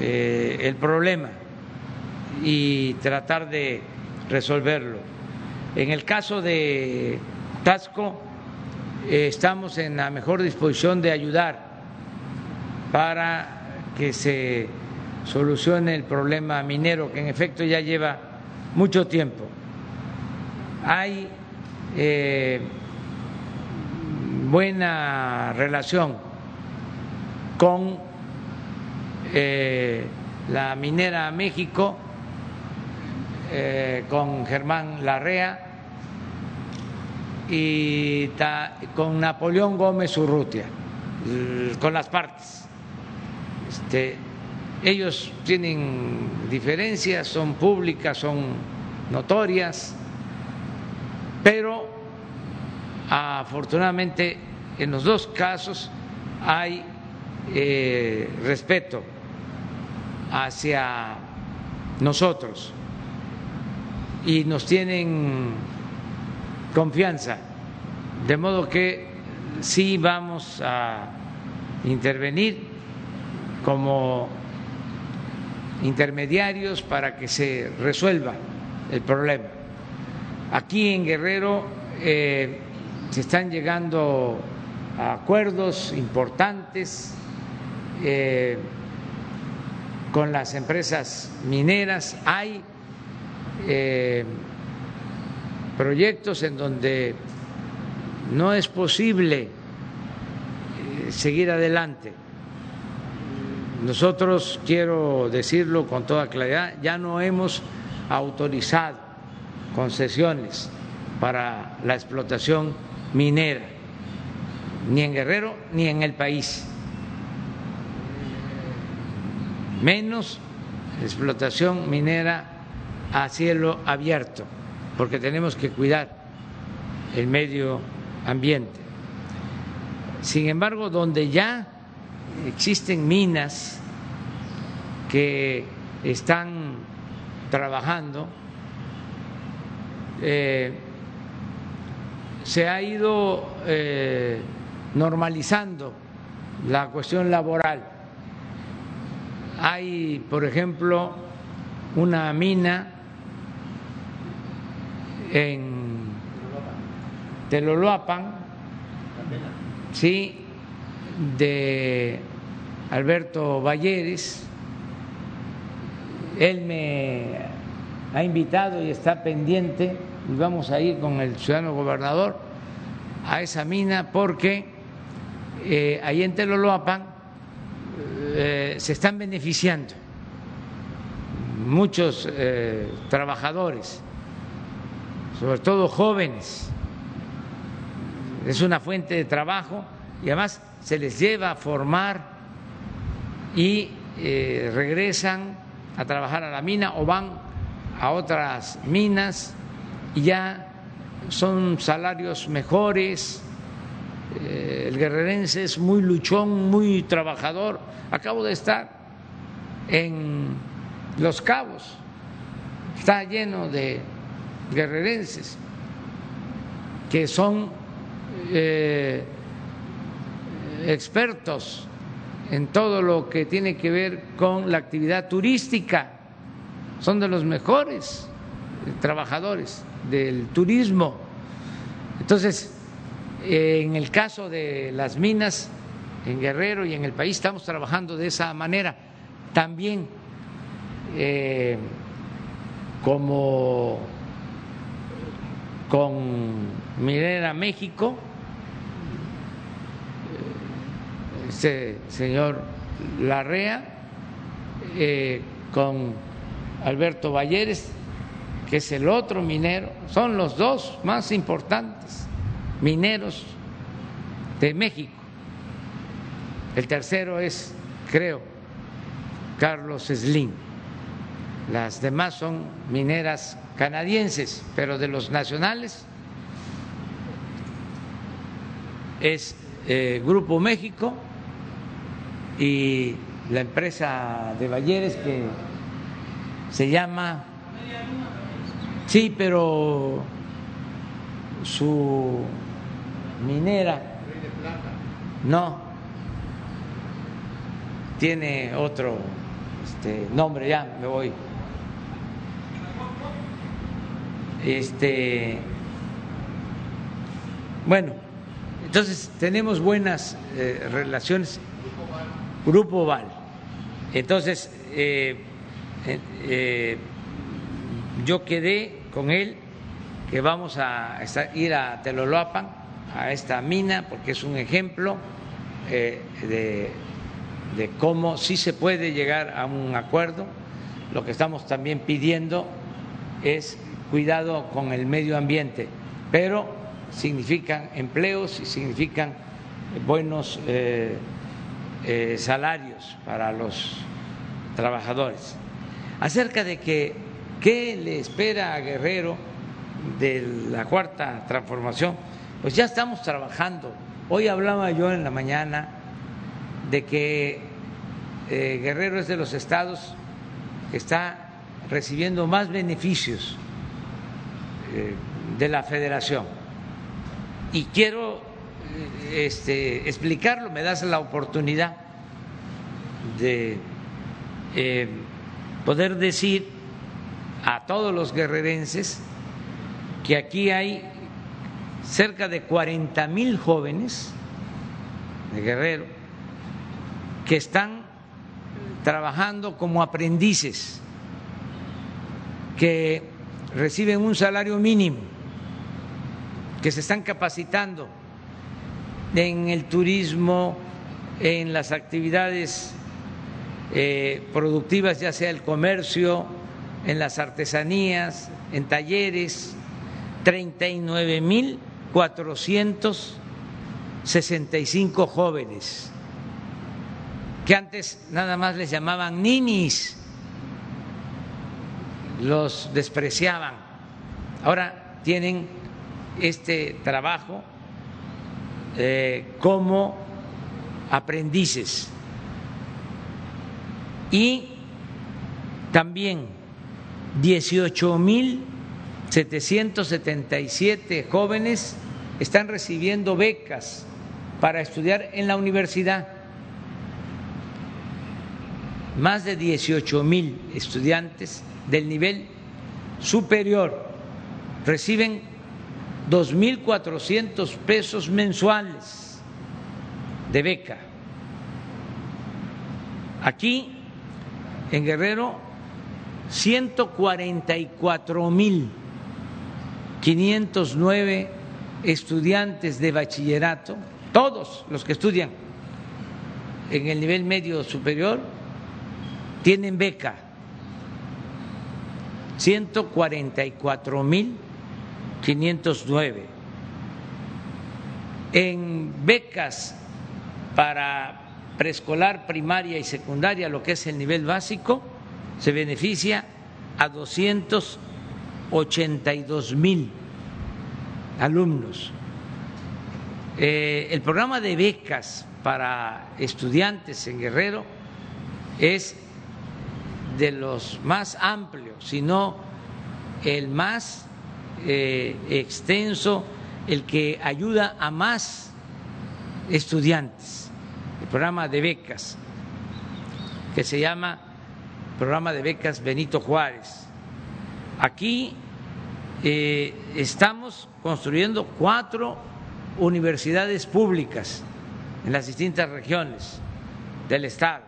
eh, el problema y tratar de resolverlo. En el caso de Tasco, estamos en la mejor disposición de ayudar para que se solucione el problema minero, que en efecto ya lleva mucho tiempo. Hay eh, buena relación con eh, la minera México, eh, con Germán Larrea y con Napoleón Gómez Urrutia, con las partes. Este, ellos tienen diferencias, son públicas, son notorias, pero afortunadamente en los dos casos hay eh, respeto hacia nosotros y nos tienen confianza, de modo que sí vamos a intervenir como intermediarios para que se resuelva el problema. Aquí en Guerrero eh, se están llegando a acuerdos importantes eh, con las empresas mineras. Hay eh, proyectos en donde no es posible seguir adelante. Nosotros, quiero decirlo con toda claridad, ya no hemos autorizado concesiones para la explotación minera, ni en Guerrero ni en el país, menos explotación minera a cielo abierto, porque tenemos que cuidar el medio ambiente. Sin embargo, donde ya existen minas que están trabajando, eh, se ha ido eh, normalizando la cuestión laboral. Hay, por ejemplo, una mina en Teloloapan, sí, de Alberto Valleres. Él me ha invitado y está pendiente, y vamos a ir con el ciudadano gobernador a esa mina porque eh, ahí en Teloloapan eh, se están beneficiando muchos eh, trabajadores, sobre todo jóvenes. Es una fuente de trabajo y además se les lleva a formar y eh, regresan a trabajar a la mina o van a otras minas y ya son salarios mejores. Eh, el guerrerense es muy luchón, muy trabajador. Acabo de estar en Los Cabos, está lleno de guerrerenses que son eh, expertos en todo lo que tiene que ver con la actividad turística, son de los mejores trabajadores del turismo. Entonces, en el caso de las minas en Guerrero y en el país estamos trabajando de esa manera. También eh, como con Minera México, este señor Larrea, eh, con Alberto Valleres, que es el otro minero, son los dos más importantes mineros de México. El tercero es, creo, Carlos Slim. Las demás son mineras canadienses, pero de los nacionales es eh, Grupo México y la empresa de Valleres que se llama, sí, pero su minera, no, tiene otro este, nombre, ya me voy. Este, bueno, entonces tenemos buenas eh, relaciones. Grupo Val. Entonces, eh, eh, yo quedé con él que vamos a ir a Teloloapan, a esta mina, porque es un ejemplo de, cómo sí se puede llegar a un acuerdo. Lo que estamos también pidiendo es cuidado con el medio ambiente, pero significan empleos y significan buenos eh, eh, salarios para los trabajadores. Acerca de que qué le espera a Guerrero de la cuarta transformación, pues ya estamos trabajando. Hoy hablaba yo en la mañana de que eh, Guerrero es de los estados que está recibiendo más beneficios eh, de la federación. Y quiero este, explicarlo, me das la oportunidad de eh, poder decir a todos los guerrerenses que aquí hay cerca de 40 mil jóvenes de Guerrero que están trabajando como aprendices, que reciben un salario mínimo, que se están capacitando en el turismo, en las actividades eh, productivas, ya sea el comercio, en las artesanías, en talleres, 39 mil 465 jóvenes, que antes nada más les llamaban ninis los despreciaban. Ahora tienen este trabajo como aprendices. Y también 18.777 jóvenes están recibiendo becas para estudiar en la universidad. Más de 18 mil estudiantes del nivel superior reciben 2.400 pesos mensuales de beca. Aquí, en Guerrero, 144.509 estudiantes de bachillerato, todos los que estudian en el nivel medio superior, tienen beca 144 mil 509. En becas para preescolar, primaria y secundaria, lo que es el nivel básico, se beneficia a 282 mil alumnos. Eh, el programa de becas para estudiantes en Guerrero es de los más amplios, sino el más eh, extenso, el que ayuda a más estudiantes, el programa de becas, que se llama Programa de Becas Benito Juárez. Aquí eh, estamos construyendo cuatro universidades públicas en las distintas regiones del Estado.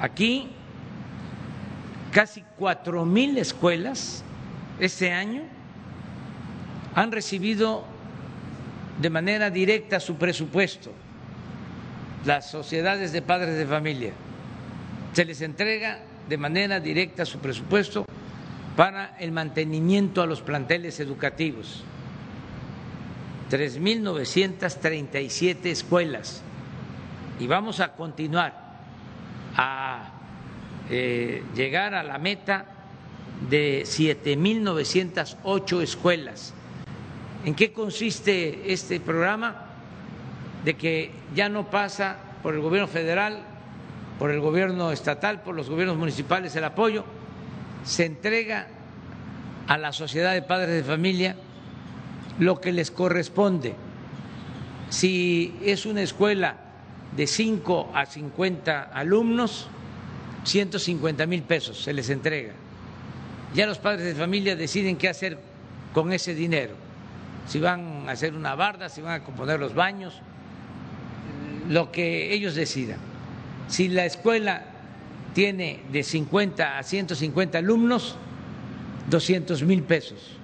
Aquí casi cuatro mil escuelas este año han recibido de manera directa su presupuesto, las sociedades de padres de familia. Se les entrega de manera directa su presupuesto para el mantenimiento a los planteles educativos. 3.937 escuelas y vamos a continuar a eh, llegar a la meta de 7.908 escuelas. ¿En qué consiste este programa? De que ya no pasa por el gobierno federal, por el gobierno estatal, por los gobiernos municipales el apoyo, se entrega a la sociedad de padres de familia lo que les corresponde. Si es una escuela de 5 a 50 alumnos, 150 mil pesos se les entrega. Ya los padres de familia deciden qué hacer con ese dinero, si van a hacer una barda, si van a componer los baños, lo que ellos decidan. Si la escuela tiene de 50 a 150 alumnos, 200 mil pesos.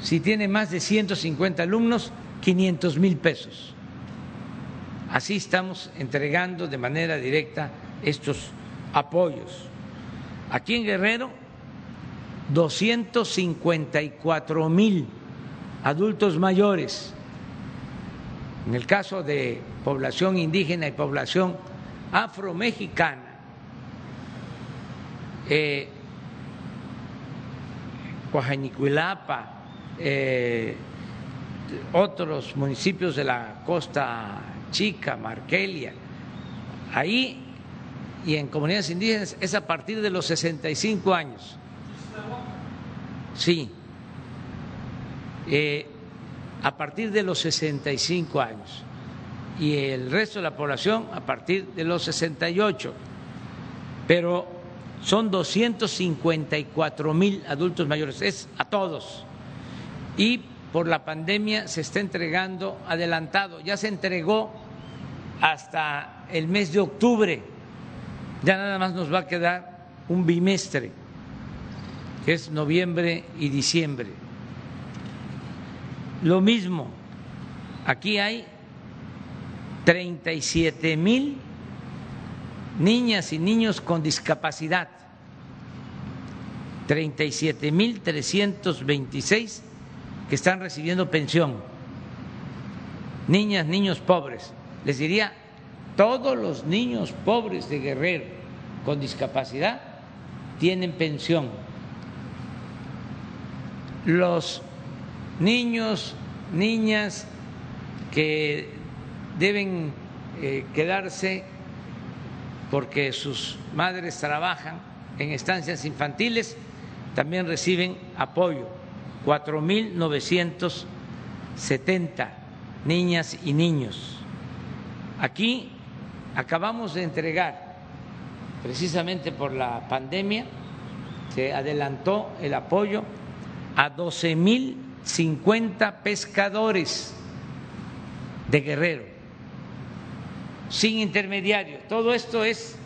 Si tiene más de 150 alumnos, 500 mil pesos. Así estamos entregando de manera directa estos apoyos. Aquí en Guerrero, 254 mil adultos mayores. En el caso de población indígena y población afromexicana, eh, eh, otros municipios de la costa chica, Marquelia, ahí y en comunidades indígenas es a partir de los 65 años. Sí, eh, a partir de los 65 años. Y el resto de la población a partir de los 68. Pero son 254 mil adultos mayores, es a todos. Y por la pandemia se está entregando adelantado, ya se entregó hasta el mes de octubre. Ya nada más nos va a quedar un bimestre, que es noviembre y diciembre. Lo mismo, aquí hay 37 mil niñas y niños con discapacidad, 37 mil 326 que están recibiendo pensión, niñas, niños pobres. Les diría todos los niños pobres de Guerrero con discapacidad tienen pensión. Los niños, niñas que deben eh, quedarse porque sus madres trabajan en estancias infantiles, también reciben apoyo, 4.970 niñas y niños. Aquí acabamos de entregar, precisamente por la pandemia, se adelantó el apoyo a 12 mil 50 pescadores de Guerrero, sin intermediario. Todo esto es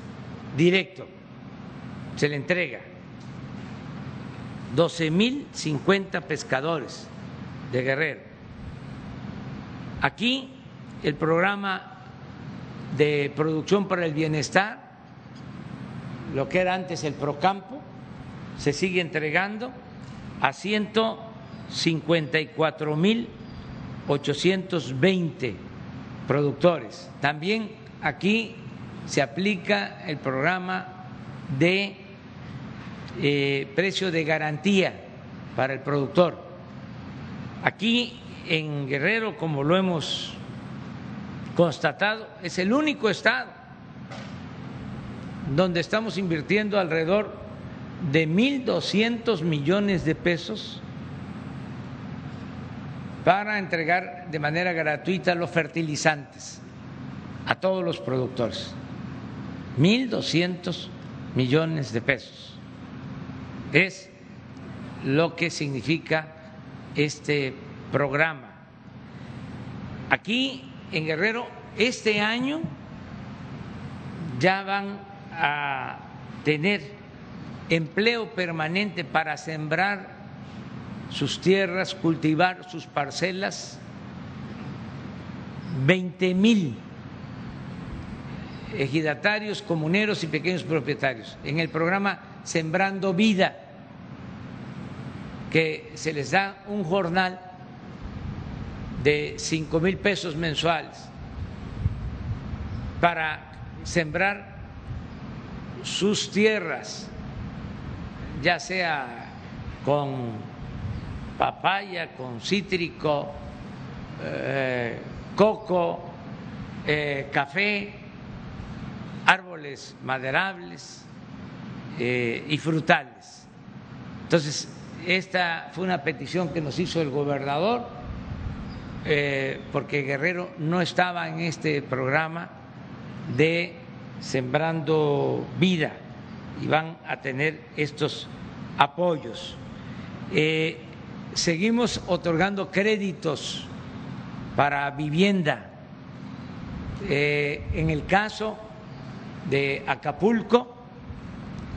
directo, se le entrega. 12 mil 50 pescadores de Guerrero. Aquí el programa de producción para el bienestar, lo que era antes el Procampo, se sigue entregando a 154 mil 820 productores. También aquí se aplica el programa de eh, precio de garantía para el productor. Aquí en Guerrero, como lo hemos constatado, es el único estado donde estamos invirtiendo alrededor de 1.200 millones de pesos para entregar de manera gratuita los fertilizantes a todos los productores. 1.200 millones de pesos. Es lo que significa este programa. Aquí en Guerrero, este año ya van a tener empleo permanente para sembrar sus tierras, cultivar sus parcelas, 20 mil ejidatarios, comuneros y pequeños propietarios en el programa Sembrando Vida, que se les da un jornal de cinco mil pesos mensuales para sembrar sus tierras, ya sea con papaya, con cítrico, eh, coco, eh, café, árboles maderables eh, y frutales. Entonces, esta fue una petición que nos hizo el gobernador, porque Guerrero no estaba en este programa de Sembrando Vida y van a tener estos apoyos. Eh, seguimos otorgando créditos para vivienda. en el caso de Acapulco.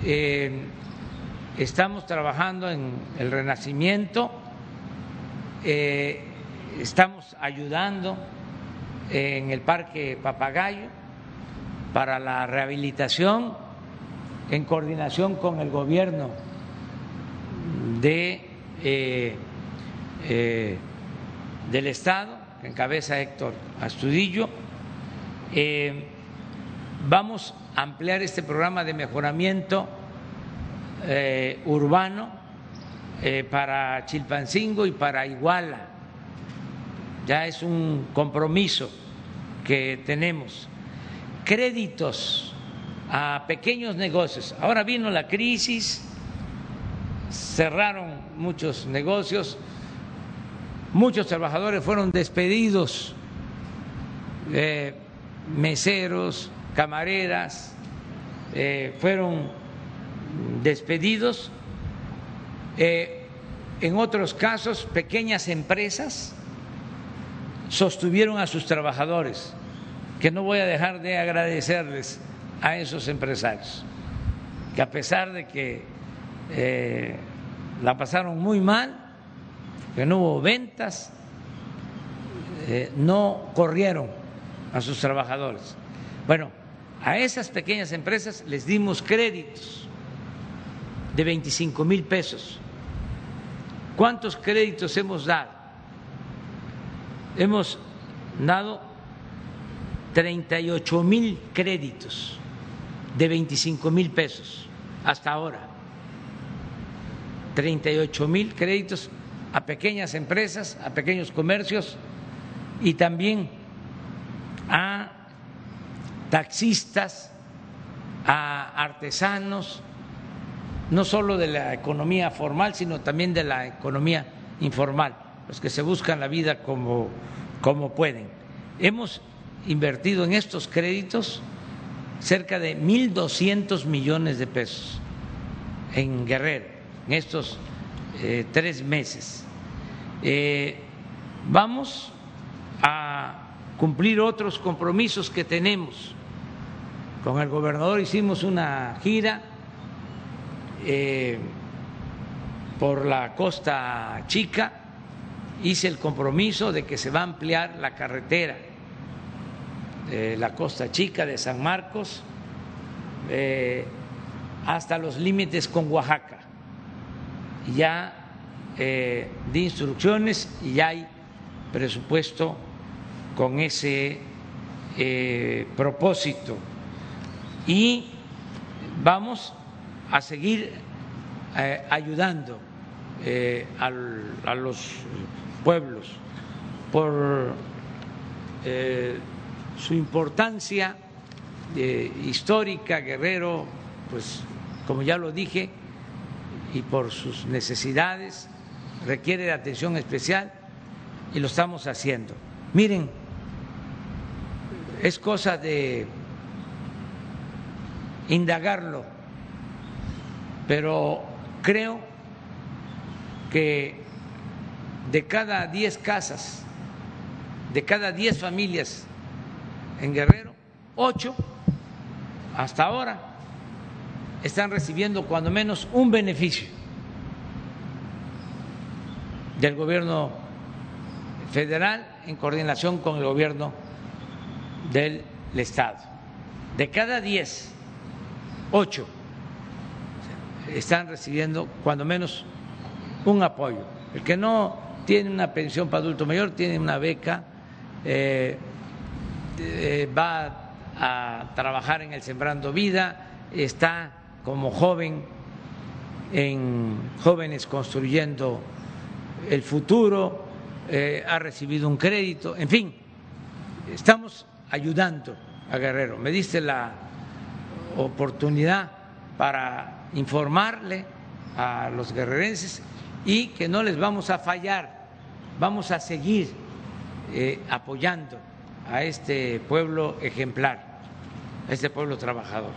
Eh, estamos trabajando en el renacimiento, eh, estamos ayudando en el Parque Papagayo para la rehabilitación en coordinación con el gobierno de, eh, del Estado, que encabeza Héctor Astudillo. Vamos a ampliar este programa de mejoramiento eh, urbano eh, para Chilpancingo y para Iguala. Ya es un compromiso que tenemos. Créditos a pequeños negocios. Ahora vino la crisis, cerraron muchos negocios, muchos trabajadores fueron despedidos, meseros, camareras eh, fueron despedidos, eh, en otros casos pequeñas empresas sostuvieron a sus trabajadores, que no voy a dejar de agradecerles a esos empresarios, que a pesar de que eh, la pasaron muy mal, que no hubo ventas, no corrieron a sus trabajadores. Bueno, a esas pequeñas empresas les dimos créditos de 25 mil pesos. ¿Cuántos créditos hemos dado? Hemos dado 38 mil créditos de 25 mil pesos hasta ahora. 38 mil créditos a pequeñas empresas, a pequeños comercios y también a taxistas, a artesanos, no solo de la economía formal, sino también de la economía informal, los que se buscan la vida como, como pueden. Hemos invertido en estos créditos cerca de 1.200 millones de pesos en Guerrero, en estos eh, tres meses. Eh, vamos a cumplir otros compromisos que tenemos con el gobernador hicimos una gira eh, por la costa chica, hice el compromiso de que se va a ampliar la carretera la costa chica de San Marcos eh, hasta los límites con Oaxaca. Ya eh, di instrucciones y hay presupuesto con ese eh, propósito y vamos a seguir eh, ayudando a los pueblos por su importancia histórica, Guerrero, pues como ya lo dije, y por sus necesidades, requiere de atención especial y lo estamos haciendo. Miren, es cosa de indagarlo, pero creo que de cada diez casas, de cada diez familias en Guerrero, ocho hasta ahora están recibiendo cuando menos un beneficio del gobierno federal en coordinación con el gobierno del Estado. De cada diez, ocho están recibiendo cuando menos un apoyo. El que no tiene una pensión para adulto mayor tiene una beca, eh, eh, va a trabajar en el Sembrando Vida, está como joven en Jóvenes Construyendo el Futuro, eh, ha recibido un crédito, en fin, estamos ayudando a Guerrero. Me diste la oportunidad para informarle a los guerrerenses y que no les vamos a fallar, vamos a seguir eh, apoyando a este pueblo ejemplar, a este pueblo trabajador.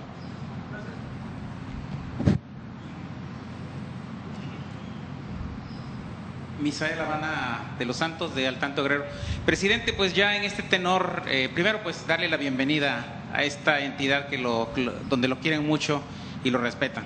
Misael Habana de los Santos de Altanto Guerrero. Presidente, pues ya en este tenor, eh, primero pues darle la bienvenida a esta entidad que lo, donde lo quieren mucho y lo respetan.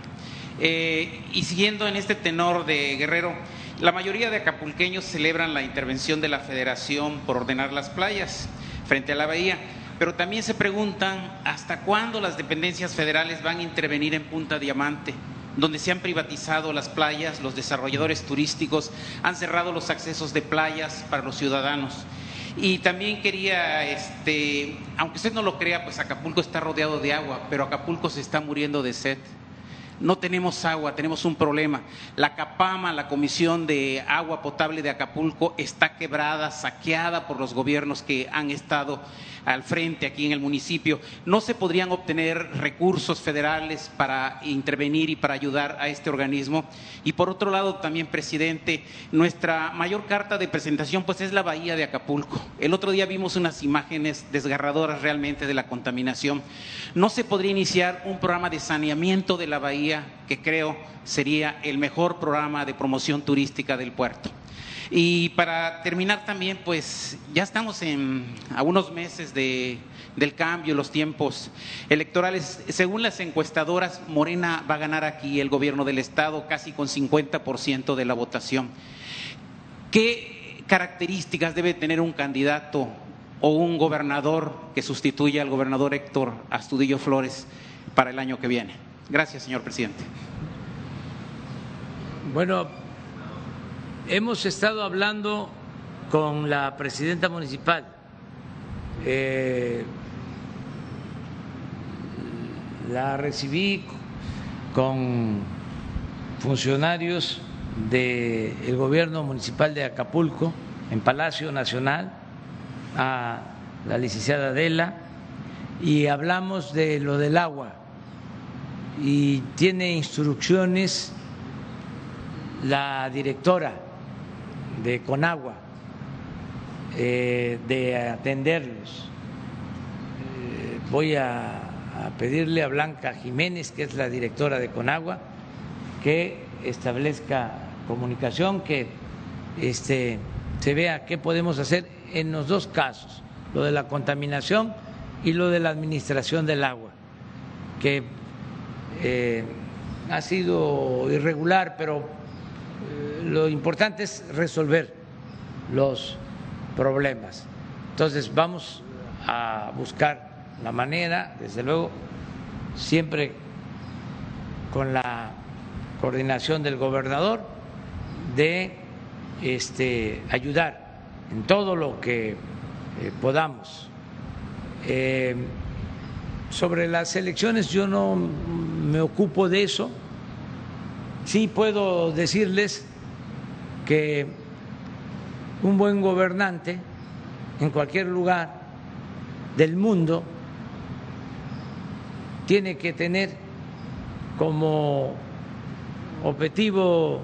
Eh, y siguiendo en este tenor de Guerrero, la mayoría de acapulqueños celebran la intervención de la Federación por ordenar las playas frente a la bahía, pero también se preguntan hasta cuándo las dependencias federales van a intervenir en Punta Diamante donde se han privatizado las playas, los desarrolladores turísticos han cerrado los accesos de playas para los ciudadanos. Y también quería, este, aunque usted no lo crea, pues Acapulco está rodeado de agua, pero Acapulco se está muriendo de sed. No tenemos agua, tenemos un problema. La CAPAMA, la Comisión de Agua Potable de Acapulco, está quebrada, saqueada por los gobiernos que han estado al frente aquí en el municipio, no se podrían obtener recursos federales para intervenir y para ayudar a este organismo. Y por otro lado, también, presidente, nuestra mayor carta de presentación pues es la bahía de Acapulco. El otro día vimos unas imágenes desgarradoras realmente de la contaminación. No se podría iniciar un programa de saneamiento de la bahía que creo sería el mejor programa de promoción turística del puerto. Y para terminar también, pues ya estamos en, a unos meses de, del cambio, los tiempos electorales. Según las encuestadoras, Morena va a ganar aquí el gobierno del Estado casi con 50% de la votación. ¿Qué características debe tener un candidato o un gobernador que sustituya al gobernador Héctor Astudillo Flores para el año que viene? Gracias, señor presidente. Bueno, Hemos estado hablando con la presidenta municipal. Eh, la recibí con funcionarios del gobierno municipal de Acapulco en Palacio Nacional a la licenciada Adela y hablamos de lo del agua y tiene instrucciones la directora de Conagua, eh, de atenderlos. Eh, voy a, pedirle a Blanca Jiménez, que es la directora de Conagua, que establezca comunicación, que este, se vea qué podemos hacer en los dos casos, lo de la contaminación y lo de la administración del agua, que eh, ha sido irregular, pero lo importante es resolver los problemas. Entonces vamos a buscar la manera, desde luego, siempre con la coordinación del gobernador, de este, ayudar en todo lo que eh, podamos Eh, sobre las elecciones yo no me ocupo de eso. Sí puedo decirles que un buen gobernante en cualquier lugar del mundo tiene que tener como objetivo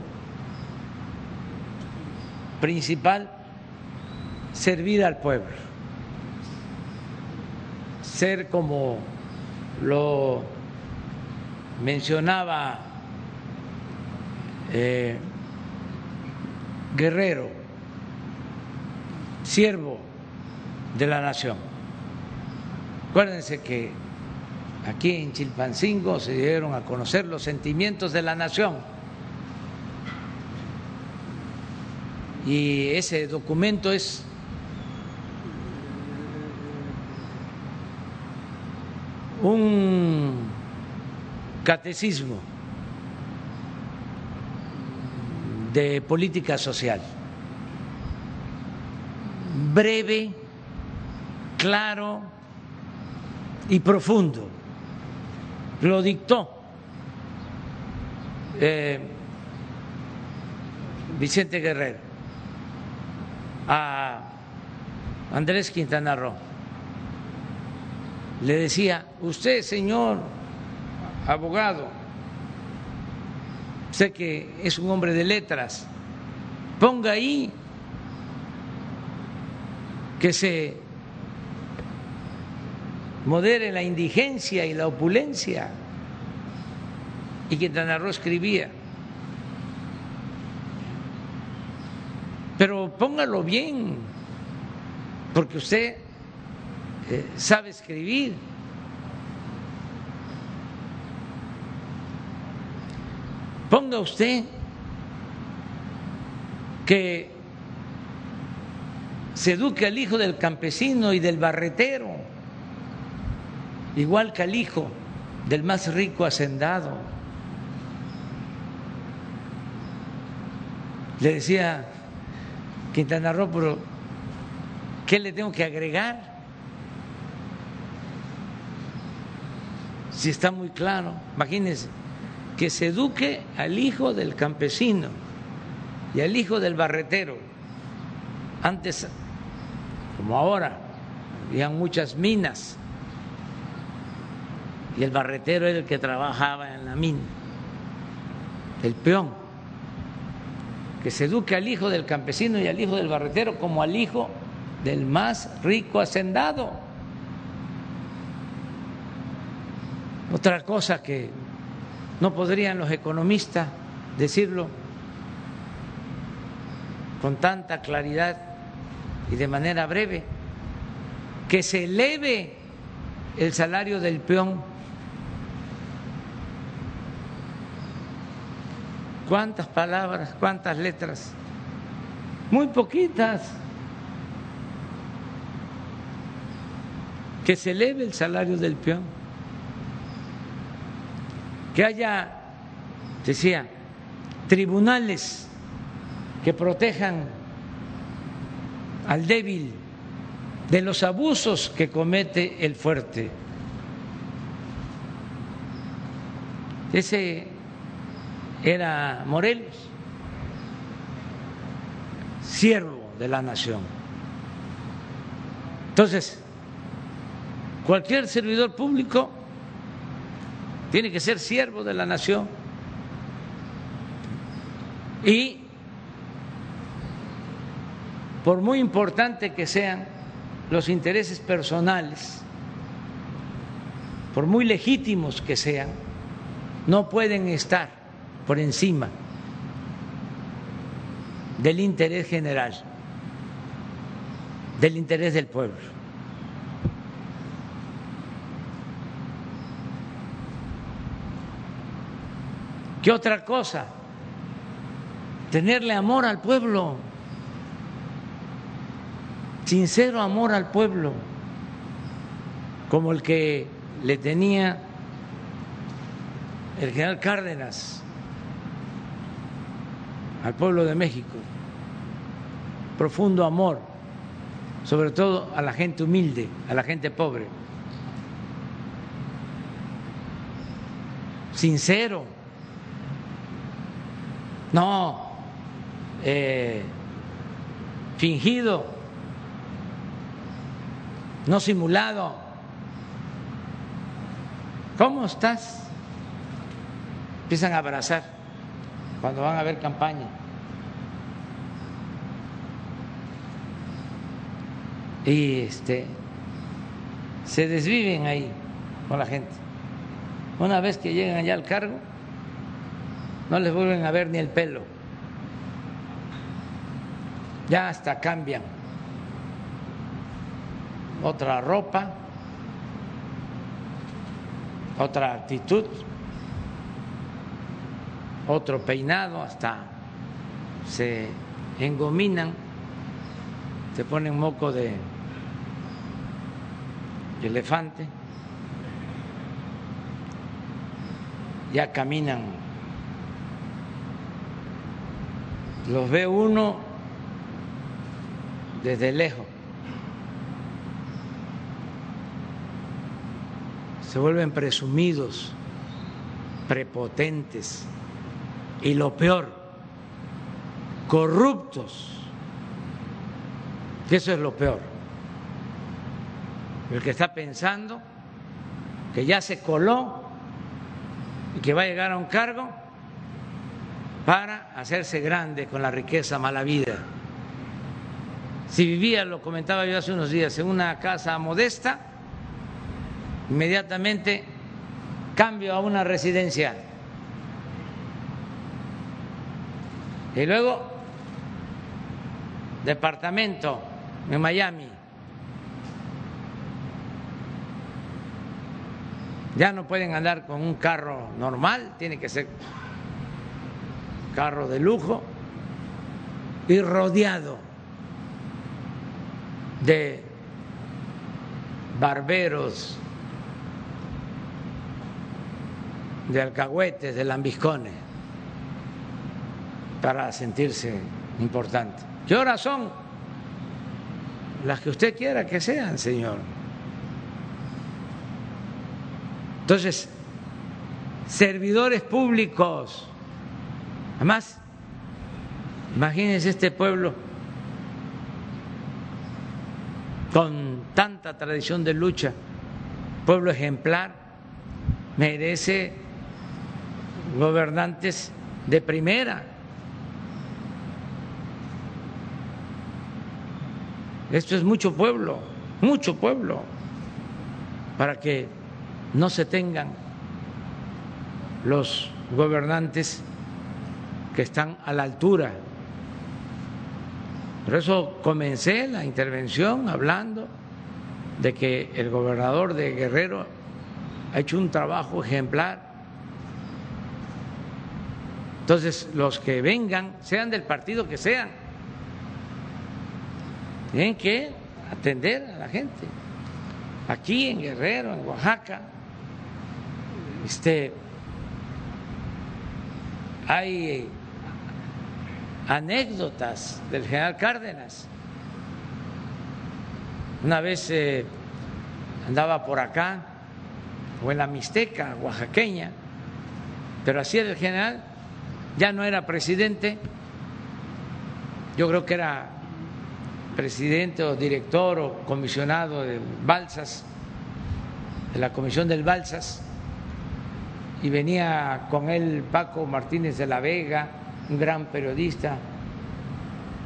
principal servir al pueblo, ser como lo mencionaba eh, Guerrero, siervo de la nación. Acuérdense que aquí en Chilpancingo se dieron a conocer los sentimientos de la nación. Y ese documento es un catecismo de política social, breve, claro y profundo. Lo dictó eh, Vicente Guerrero a Andrés Quintana Roo le decía, usted señor abogado, sé que es un hombre de letras, ponga ahí que se modere la indigencia y la opulencia. Y Quintana Roo escribía. Pero póngalo bien, porque usted eh, sabe escribir. Ponga usted que se eduque al hijo del campesino y del barretero, igual que al hijo del más rico hacendado. Le decía Quintana Roo, pero ¿qué le tengo que agregar? si está muy claro. Imagínense, que se eduque al hijo del campesino y al hijo del barretero. Antes, como ahora, había muchas minas y el barretero era el que trabajaba en la mina, el peón. Que se eduque al hijo del campesino y al hijo del barretero como al hijo del más rico hacendado. Otra cosa que no podrían los economistas decirlo con tanta claridad y de manera breve, que se eleve el salario del peón. ¿Cuántas palabras, cuántas letras? Muy poquitas. Que se eleve el salario del peón que haya, decía, tribunales que protejan al débil de los abusos que comete el fuerte. Ese era Morelos, siervo de la nación. Entonces, cualquier servidor público tiene que ser siervo de la nación. Y por muy importante que sean los intereses personales, por muy legítimos que sean, no pueden estar por encima del interés general, del interés del pueblo. ¿Qué otra cosa? Tenerle amor al pueblo, sincero amor al pueblo, como el que le tenía el general Cárdenas al pueblo de México, profundo amor sobre todo a la gente humilde, a la gente pobre. Sincero. No eh, fingido, no simulado. ¿Cómo estás? Empiezan a abrazar cuando van a ver campaña. Y este se desviven ahí con la gente. Una vez que llegan allá al cargo, no les vuelven a ver ni el pelo. Ya hasta cambian otra ropa, otra actitud, otro peinado, hasta se engominan, se ponen moco de elefante, ya caminan, los ve uno desde lejos. Se vuelven presumidos, prepotentes y lo peor, corruptos. Que eso es lo peor. El que está pensando que ya se coló y que va a llegar a un cargo para hacerse grande con la riqueza mala vida. Si vivía, lo comentaba yo hace unos días, en una casa modesta, inmediatamente cambio a una residencia. Y luego, departamento en Miami. Ya no pueden andar con un carro normal, tiene que ser carro de lujo y rodeado de barberos, de alcahuetes, de lambiscones, para sentirse importante. ¿Qué horas son? Las que usted quiera que sean, Señor. Entonces, servidores públicos. Además, imagínense este pueblo con tanta tradición de lucha, pueblo ejemplar, merece gobernantes de primera. Esto es mucho pueblo, mucho pueblo, para que no se tengan los gobernantes que están a la altura por eso comencé la intervención hablando de que el gobernador de Guerrero ha hecho un trabajo ejemplar. Entonces, los que vengan, sean del partido que sean, tienen que atender a la gente. Aquí en Guerrero, en Oaxaca, este, hay anécdotas del general Cárdenas. Una vez eh, andaba por acá, o en la Mixteca, oaxaqueña, pero así era el general, ya no era presidente, yo creo que era presidente o director o comisionado de Balsas, de la comisión del Balsas, y venía con él Paco Martínez de la Vega, un gran periodista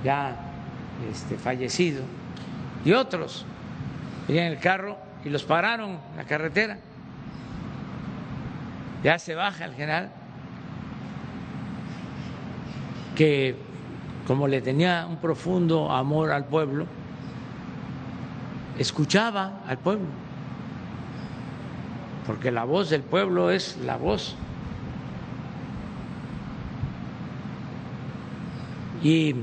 ya este, fallecido, y otros en el carro y los pararon en la carretera. Ya se baja el general, que como le tenía un profundo amor al pueblo, escuchaba al pueblo, porque la voz del pueblo es la voz y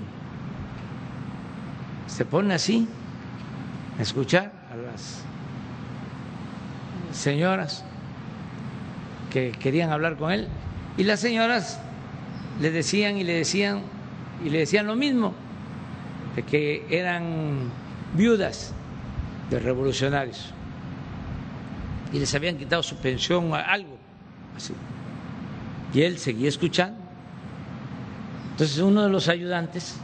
se pone así a escuchar a las señoras que querían hablar con él y las señoras le decían y le decían y le decían lo mismo de que eran viudas de revolucionarios y les habían quitado su pensión o algo así. Y él seguía escuchando. Entonces uno de los ayudantes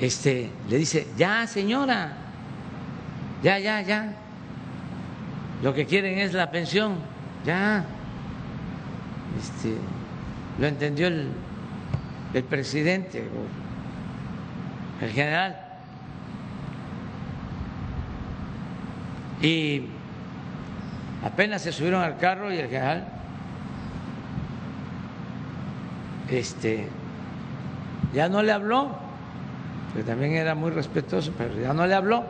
este, le dice, ya señora, ya, ya, ya, lo que quieren es la pensión, ya. Este, lo entendió el, el presidente el general. Y apenas se subieron al carro y el general este ya no le habló, que también era muy respetuoso, pero ya no le habló,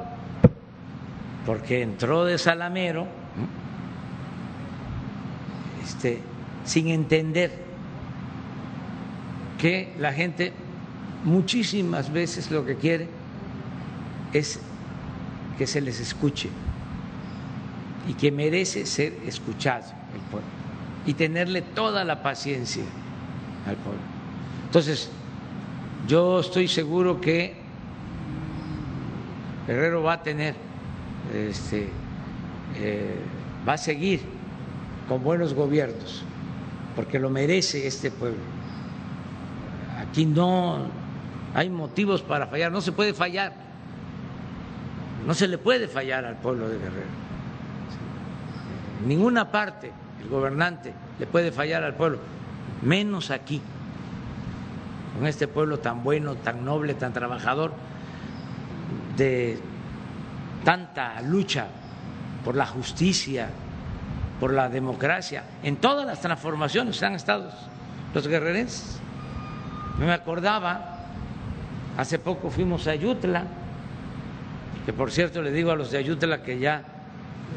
porque entró de Salamero este, sin entender que la gente muchísimas veces lo que quiere es que se les escuche y que merece ser escuchado el pueblo y tenerle toda la paciencia al pueblo. Entonces, yo estoy seguro que Guerrero va a tener, este, eh, va a seguir con buenos gobiernos, porque lo merece este pueblo. Aquí no hay motivos para fallar, no se puede fallar, no se le puede fallar al pueblo de Guerrero. En ninguna parte el gobernante le puede fallar al pueblo, menos aquí, con este pueblo tan bueno, tan noble, tan trabajador, de tanta lucha por la justicia, por la democracia, en todas las transformaciones han estado los guerrerenses. Me acordaba, hace poco fuimos a Ayutla, que por cierto le digo a los de Ayutla que ya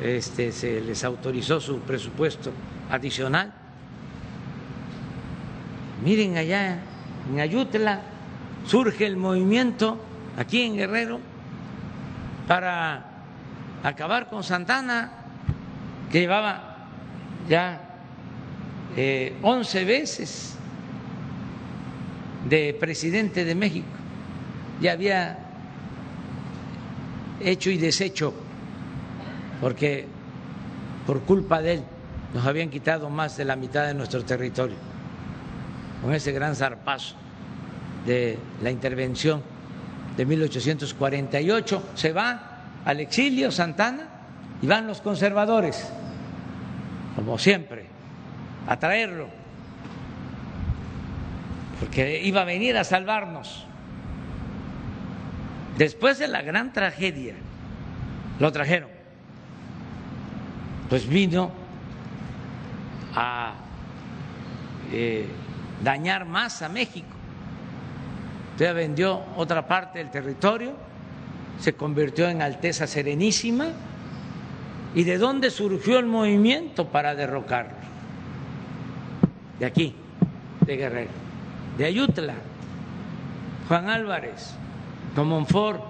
este, se les autorizó su presupuesto adicional. Miren allá en Ayutla surge el movimiento aquí en Guerrero para acabar con Santana, que llevaba ya eh, once veces de presidente de México, ya había hecho y deshecho porque por culpa de él nos habían quitado más de la mitad de nuestro territorio, con ese gran zarpazo de la intervención de 1848. Se va al exilio Santana y van los conservadores, como siempre, a traerlo, porque iba a venir a salvarnos. Después de la gran tragedia, lo trajeron pues vino a eh, dañar más a México. Entonces vendió otra parte del territorio, se convirtió en Alteza Serenísima. ¿Y de dónde surgió el movimiento para derrocarlo? De aquí, de Guerrero, de Ayutla, Juan Álvarez, Comonfort.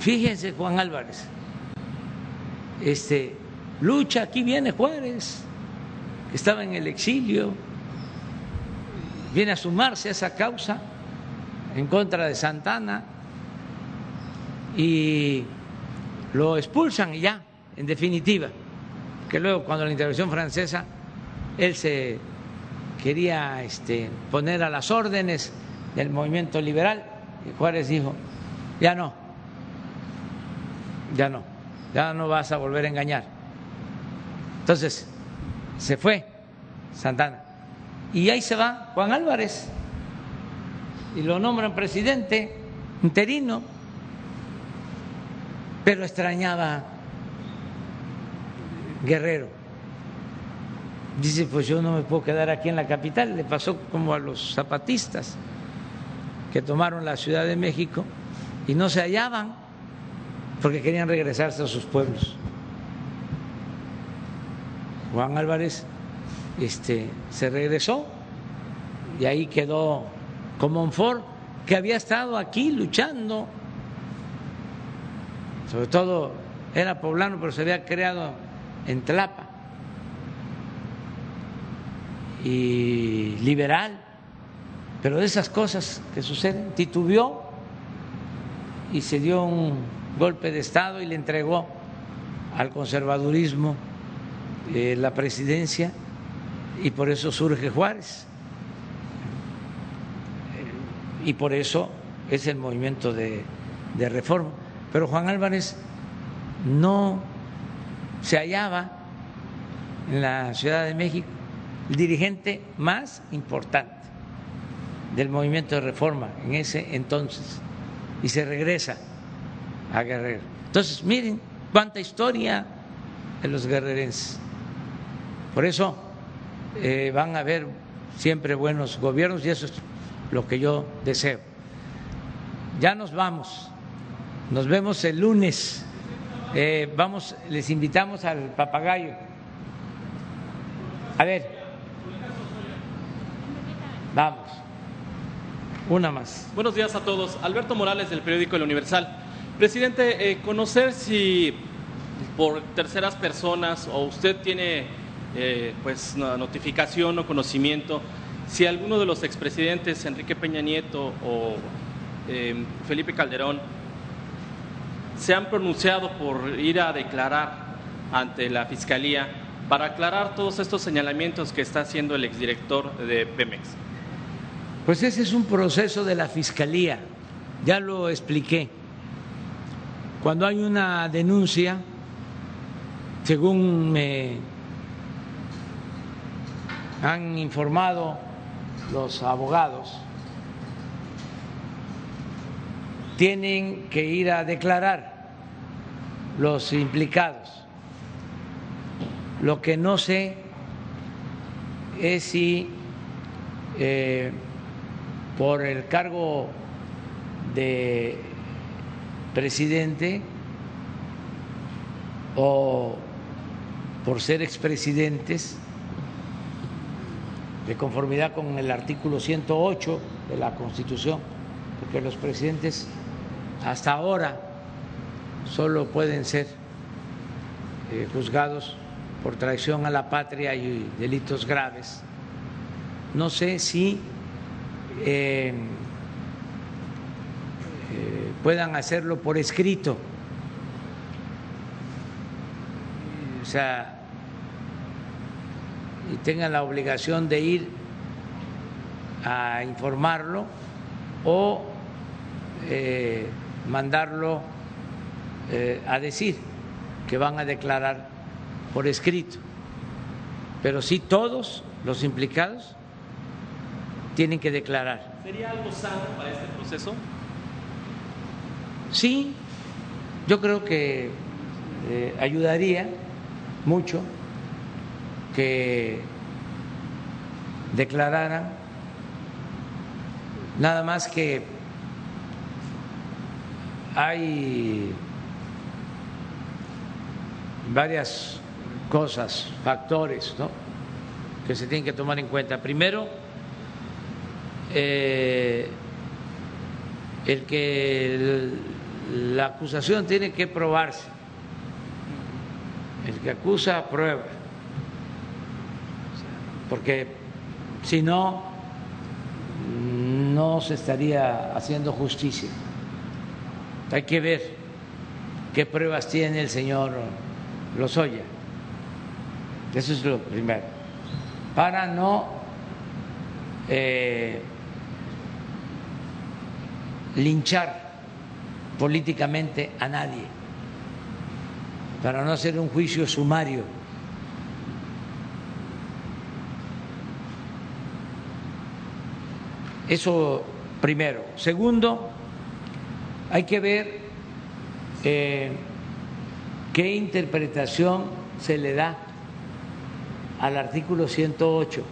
Fíjense, Juan Álvarez, este, lucha, aquí viene Juárez, que estaba en el exilio, viene a sumarse a esa causa en contra de Santana y lo expulsan ya, en definitiva, que luego cuando la intervención francesa, él se quería este, poner a las órdenes del movimiento liberal y Juárez dijo, ya no, ya no ya no vas a volver a engañar. Entonces, se fue Santana. Y ahí se va Juan Álvarez. Y lo nombran presidente interino. Pero extrañaba Guerrero. Dice, pues yo no me puedo quedar aquí en la capital. Le pasó como a los zapatistas que tomaron la Ciudad de México y no se hallaban porque querían regresarse a sus pueblos. Juan Álvarez este, se regresó y ahí quedó Comonfort, que había estado aquí luchando, sobre todo era poblano, pero se había creado en Tlapa, y liberal, Pero de esas cosas que suceden, titubeó y se dio un golpe de Estado y le entregó al conservadurismo la presidencia y por eso surge Juárez. Y por eso es el movimiento de, de reforma. Pero Juan Álvarez no se hallaba en la Ciudad de México, el dirigente más importante del movimiento de reforma en ese entonces, y se regresa a Guerrero. Entonces, miren cuánta historia de los guerrerenses. Por eso eh, van a haber siempre buenos gobiernos y eso es lo que yo deseo. Ya nos vamos, nos vemos el lunes. Eh, vamos, les invitamos al papagayo. A ver, vamos, una más. Buenos días a todos. Alberto Morales del periódico El Universal. Presidente, eh, conocer si por terceras personas o usted tiene eh, pues notificación o conocimiento si alguno de los expresidentes Enrique Peña Nieto o Felipe Calderón se han pronunciado por ir a declarar ante la Fiscalía para aclarar todos estos señalamientos que está haciendo el exdirector de Pemex? Pues ese es un proceso de la Fiscalía, ya lo expliqué. Cuando hay una denuncia, según me han informado los abogados, tienen que ir a declarar los implicados. Lo que no sé es si eh, por el cargo de presidente o por ser expresidentes, de conformidad con el artículo 108 de la Constitución, porque los presidentes hasta ahora solo pueden ser eh, juzgados por traición a la patria y delitos graves. No sé si eh, eh, puedan hacerlo por escrito. O sea, y tengan la obligación de ir a informarlo o mandarlo eh, a decir que van a declarar por escrito. Pero sí todos los implicados tienen que declarar. ¿Sería algo sano para este proceso? Sí, yo creo que eh, ayudaría mucho que declararan nada más que hay varias cosas, factores ¿no? que se tienen que tomar en cuenta. Primero, eh, el que la acusación tiene que probarse. El que acusa prueba. Porque si no, no se estaría haciendo justicia. Hay que ver qué pruebas tiene el señor Lozoya. Eso es lo primero. Para no eh, linchar políticamente a nadie, para no hacer un juicio sumario. Eso primero. Segundo, hay que ver eh, qué interpretación se le da al artículo 108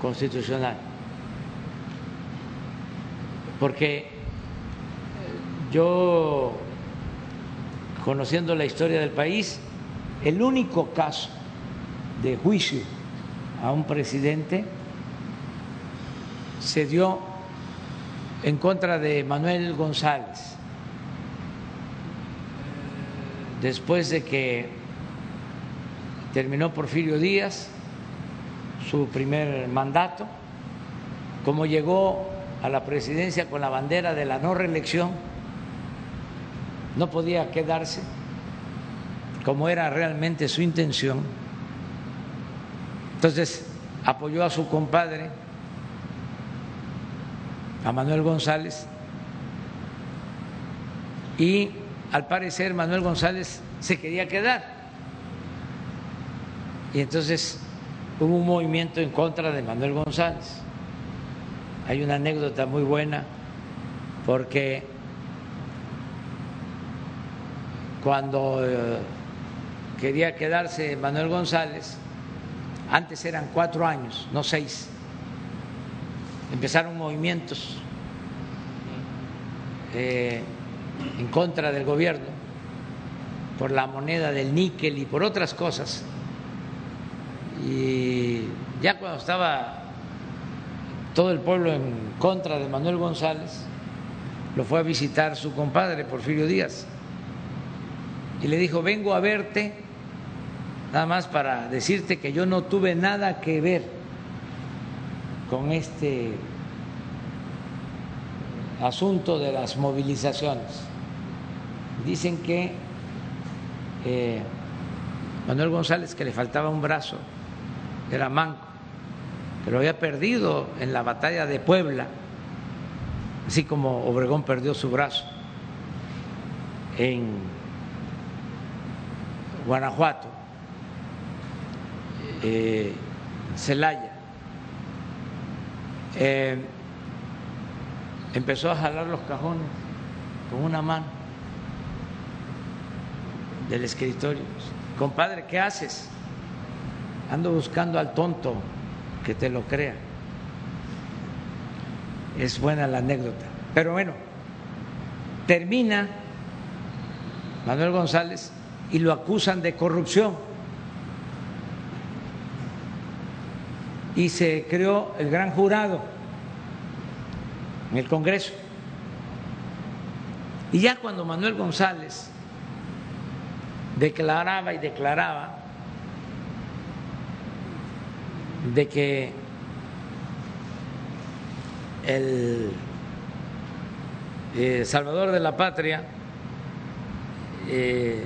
constitucional. Porque eh, yo, conociendo la historia del país, el único caso de juicio a un presidente se dio en contra de Manuel González después de que terminó Porfirio Díaz su primer mandato como llegó a la presidencia con la bandera de la no reelección, no podía quedarse como era realmente su intención. Entonces apoyó a su compadre, a Manuel González, y al parecer Manuel González se quería quedar. Y entonces hubo un movimiento en contra de Manuel González. Hay una anécdota muy buena porque cuando eh, quería quedarse Manuel González, antes eran cuatro años, no seis, empezaron movimientos eh, en contra del gobierno por la moneda del níquel y por otras cosas. Y ya cuando estaba todo el pueblo en contra de Manuel González, lo fue a visitar su compadre Porfirio Díaz y le dijo, vengo a verte nada más para decirte que yo no tuve nada que ver con este asunto de las movilizaciones. Dicen que eh, Manuel González, que le faltaba un brazo, era manco, que lo había perdido en la batalla de Puebla, así como Obregón perdió su brazo en Guanajuato, eh, Celaya. Eh, empezó a jalar los cajones con una mano del escritorio. Compadre, ¿qué haces? Ando buscando al tonto que te lo crea. Es buena la anécdota. Pero bueno, termina Manuel González y lo acusan de corrupción. Y se creó el gran jurado en el Congreso. Y ya cuando Manuel González declaraba y declaraba de que el eh, Salvador de la Patria eh,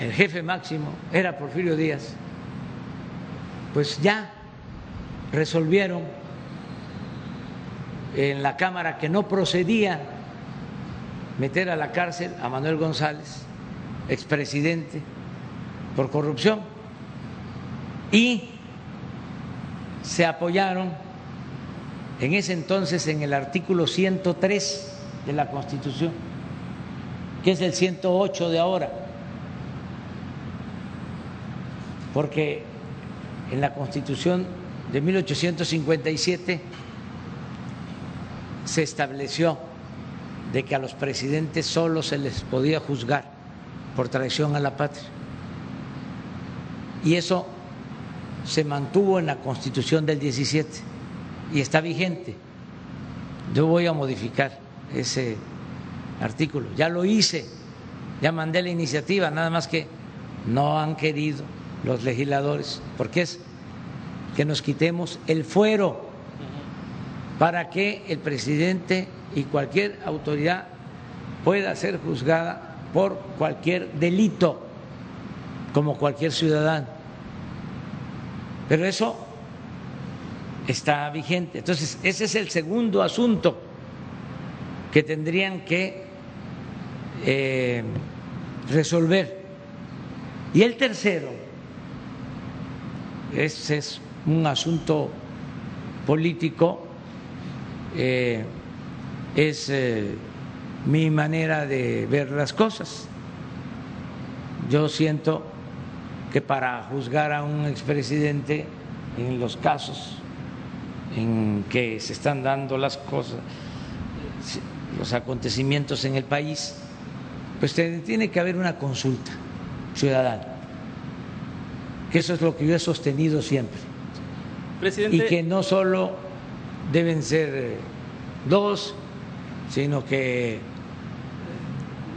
el jefe máximo era Porfirio Díaz, pues ya resolvieron en la Cámara que no procedía meter a la cárcel a Manuel González, expresidente, por corrupción. Y se apoyaron en ese entonces en el artículo 103 de la Constitución, que es el 108 de ahora porque en la Constitución de 1857 se estableció de que a los presidentes solo se les podía juzgar por traición a la patria. Y eso se mantuvo en la Constitución del 17 y está vigente. Yo voy a modificar ese artículo. Ya lo hice, ya mandé la iniciativa, nada más que no han querido los legisladores, porque es que nos quitemos el fuero para que el presidente y cualquier autoridad pueda ser juzgada por cualquier delito, como cualquier ciudadano. Pero eso está vigente. Entonces, ese es el segundo asunto que tendrían que eh, resolver. Y el tercero ese es un asunto político, eh, es eh, mi manera de ver las cosas. Yo siento que para juzgar a un expresidente en los casos en que se están dando las cosas, los acontecimientos en el país, pues tiene que haber una consulta ciudadana que eso es lo que yo he sostenido siempre. Y que no solo deben ser eh, dos, sino que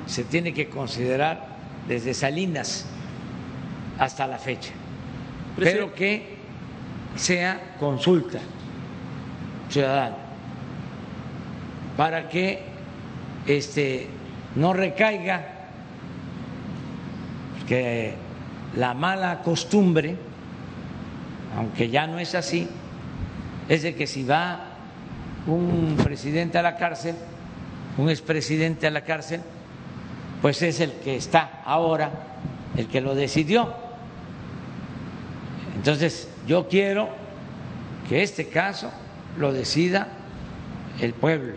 se tiene que considerar desde Salinas hasta la fecha, pero que sea consulta ciudadano para que este, no recaiga que la mala costumbre, aunque ya no es así, es de que si va un presidente a la cárcel, un expresidente a la cárcel, pues es el que está ahora, el que lo decidió. Entonces, yo quiero que este caso lo decida el pueblo,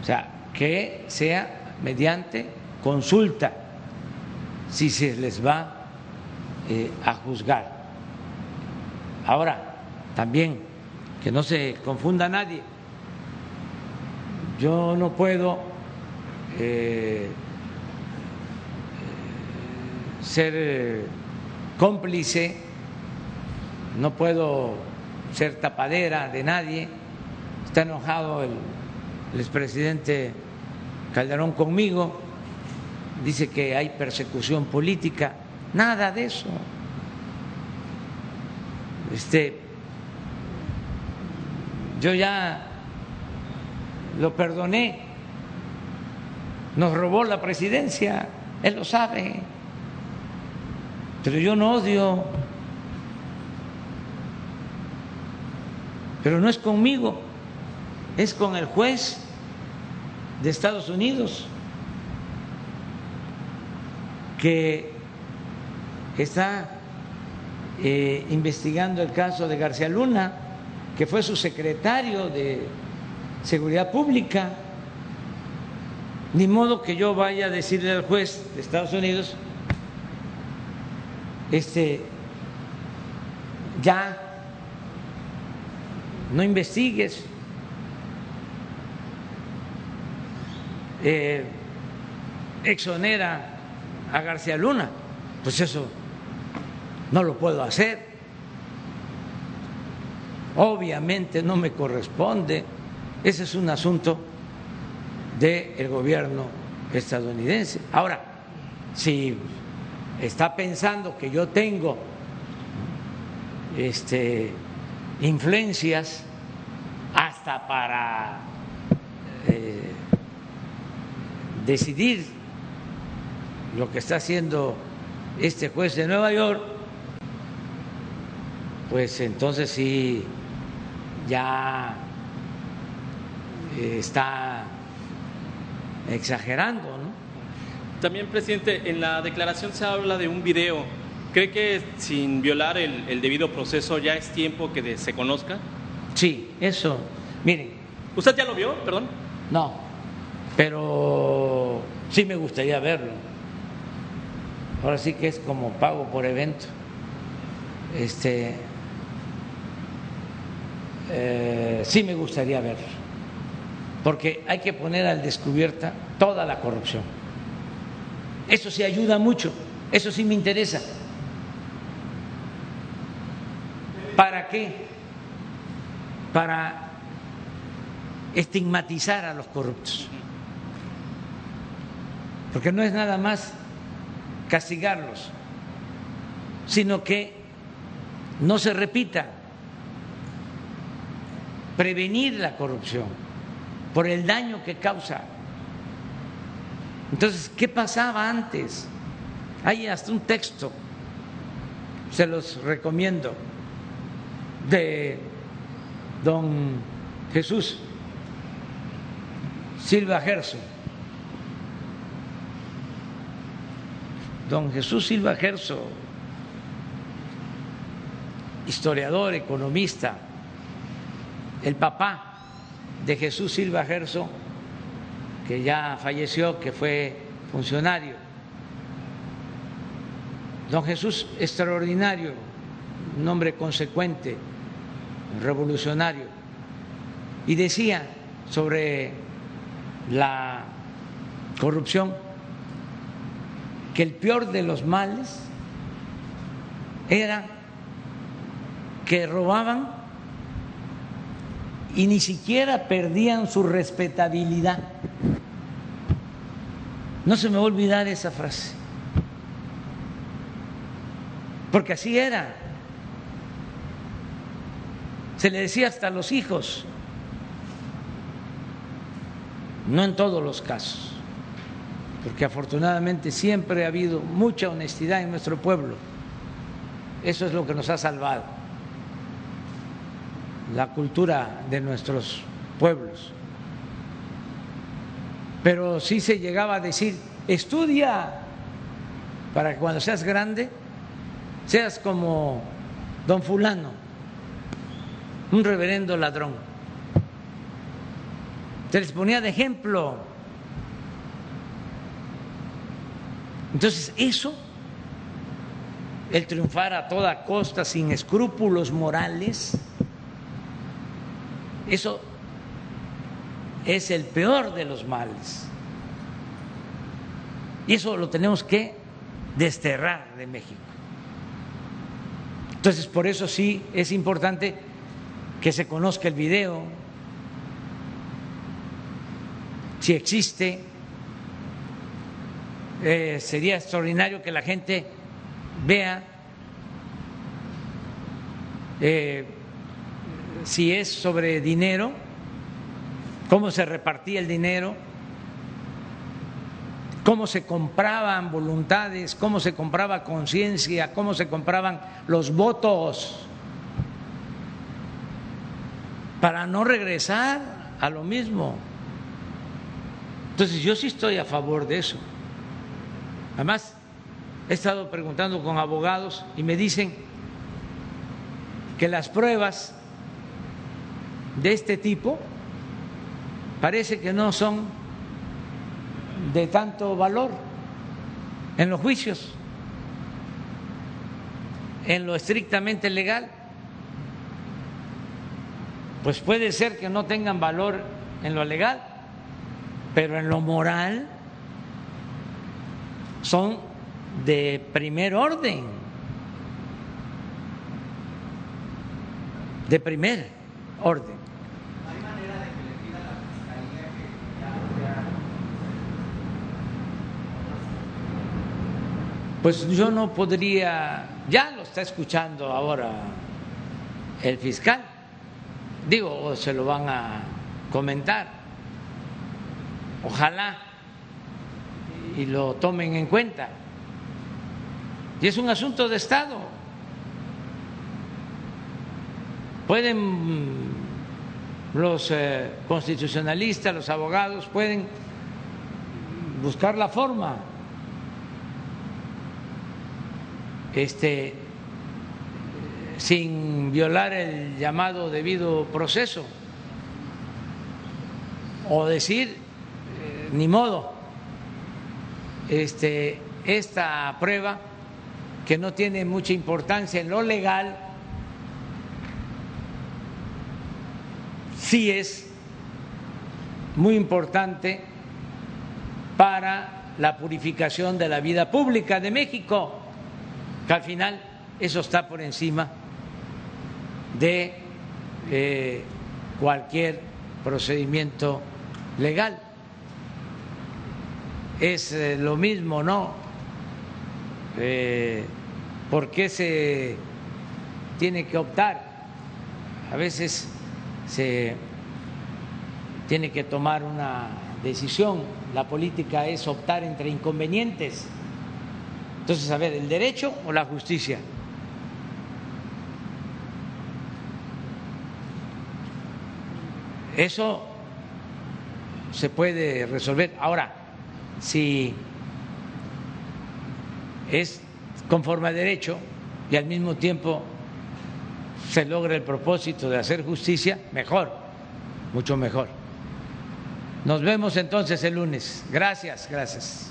o sea, que sea mediante consulta si se les va eh, a juzgar. Ahora, también, que no se confunda nadie, yo no puedo eh, ser eh, cómplice, no puedo ser tapadera de nadie. Está enojado el, el expresidente Calderón conmigo, dice que hay persecución política, nada de eso. Este, yo ya lo perdoné, nos robó la presidencia, él lo sabe, pero yo no odio, pero no es conmigo, es con el juez de Estados Unidos que está eh, investigando el caso de García Luna, que fue su secretario de Seguridad Pública. Ni modo que yo vaya a decirle al juez de Estados Unidos, este, ya no investigues, eh, exonera a García Luna, pues eso no lo puedo hacer. Obviamente no me corresponde, ese es un asunto del gobierno estadounidense. Ahora, si está pensando que yo tengo este, influencias hasta para eh, decidir lo que está haciendo este juez de Nueva York, pues entonces sí ya está exagerando, ¿no? También, presidente, en la declaración se habla de un video. ¿Cree que sin violar el, el debido proceso ya es tiempo que de- se conozca? Sí, eso. Miren, ¿Usted ya lo vio? Perdón. no, pero sí me gustaría verlo. Ahora sí que es como pago por evento. Este, eh, sí me gustaría verlo, porque hay que poner al descubierta toda la corrupción. Eso sí ayuda mucho, eso sí me interesa. ¿Para qué? Para estigmatizar a los corruptos. Porque no es nada más castigarlos, sino que no se repita, prevenir la corrupción por el daño que causa. Entonces, ¿qué pasaba antes? Hay hasta un texto, se los recomiendo, de don Jesús Silva Gerson. Don Jesús Silva Gerson, historiador, economista, el papá de Jesús Silva Gerson, que ya falleció, que fue funcionario. Don Jesús, extraordinario, un hombre consecuente, revolucionario, y decía sobre la corrupción que el peor de los males era que robaban y ni siquiera perdían su respetabilidad. No se me va a olvidar esa frase, porque así era. Se le decía hasta a los hijos, no en todos los casos, porque afortunadamente siempre ha habido mucha honestidad en nuestro pueblo. Eso es lo que nos ha salvado, la cultura de nuestros pueblos. Pero sí se llegaba a decir, estudia para que cuando seas grande seas como don fulano, un reverendo ladrón. Se les ponía de ejemplo. Entonces, eso, el triunfar a toda costa, sin escrúpulos morales, eso es el peor de los males. Y eso lo tenemos que desterrar de México. Entonces, por eso sí es importante que se conozca el video, si existe, eh, sería extraordinario que la gente vea eh, si es sobre dinero, cómo se repartía el dinero, cómo se compraban voluntades, cómo se compraba conciencia, cómo se compraban los votos para no regresar a lo mismo. Entonces yo sí estoy a favor de eso. Además, he estado preguntando con abogados y me dicen que las pruebas de este tipo parece que no son de tanto valor en los juicios, en lo estrictamente legal. Pues puede ser que no tengan valor en lo legal, pero en lo moral son de primer orden, de primer orden. Pues yo no podría, ya lo está escuchando ahora el fiscal, digo, se lo van a comentar, ojalá y lo tomen en cuenta. Y es un asunto de Estado. Pueden los eh, constitucionalistas, los abogados, pueden buscar la forma este, sin violar el llamado debido proceso o decir eh, ni modo este, esta prueba que no tiene mucha importancia en lo legal sí es muy importante para la purificación de la vida pública de México que al final eso está por encima de eh, cualquier procedimiento legal. Es eh, lo mismo, ¿no? Eh, ¿Por qué se tiene que optar? A veces se tiene que tomar una decisión. La política es optar entre inconvenientes. Entonces, a ver, ¿el derecho o la justicia? Eso se puede resolver. Ahora, si es conforme a derecho y al mismo tiempo se logra el propósito de hacer justicia, mejor, mucho mejor. Nos vemos entonces el lunes. Gracias, gracias.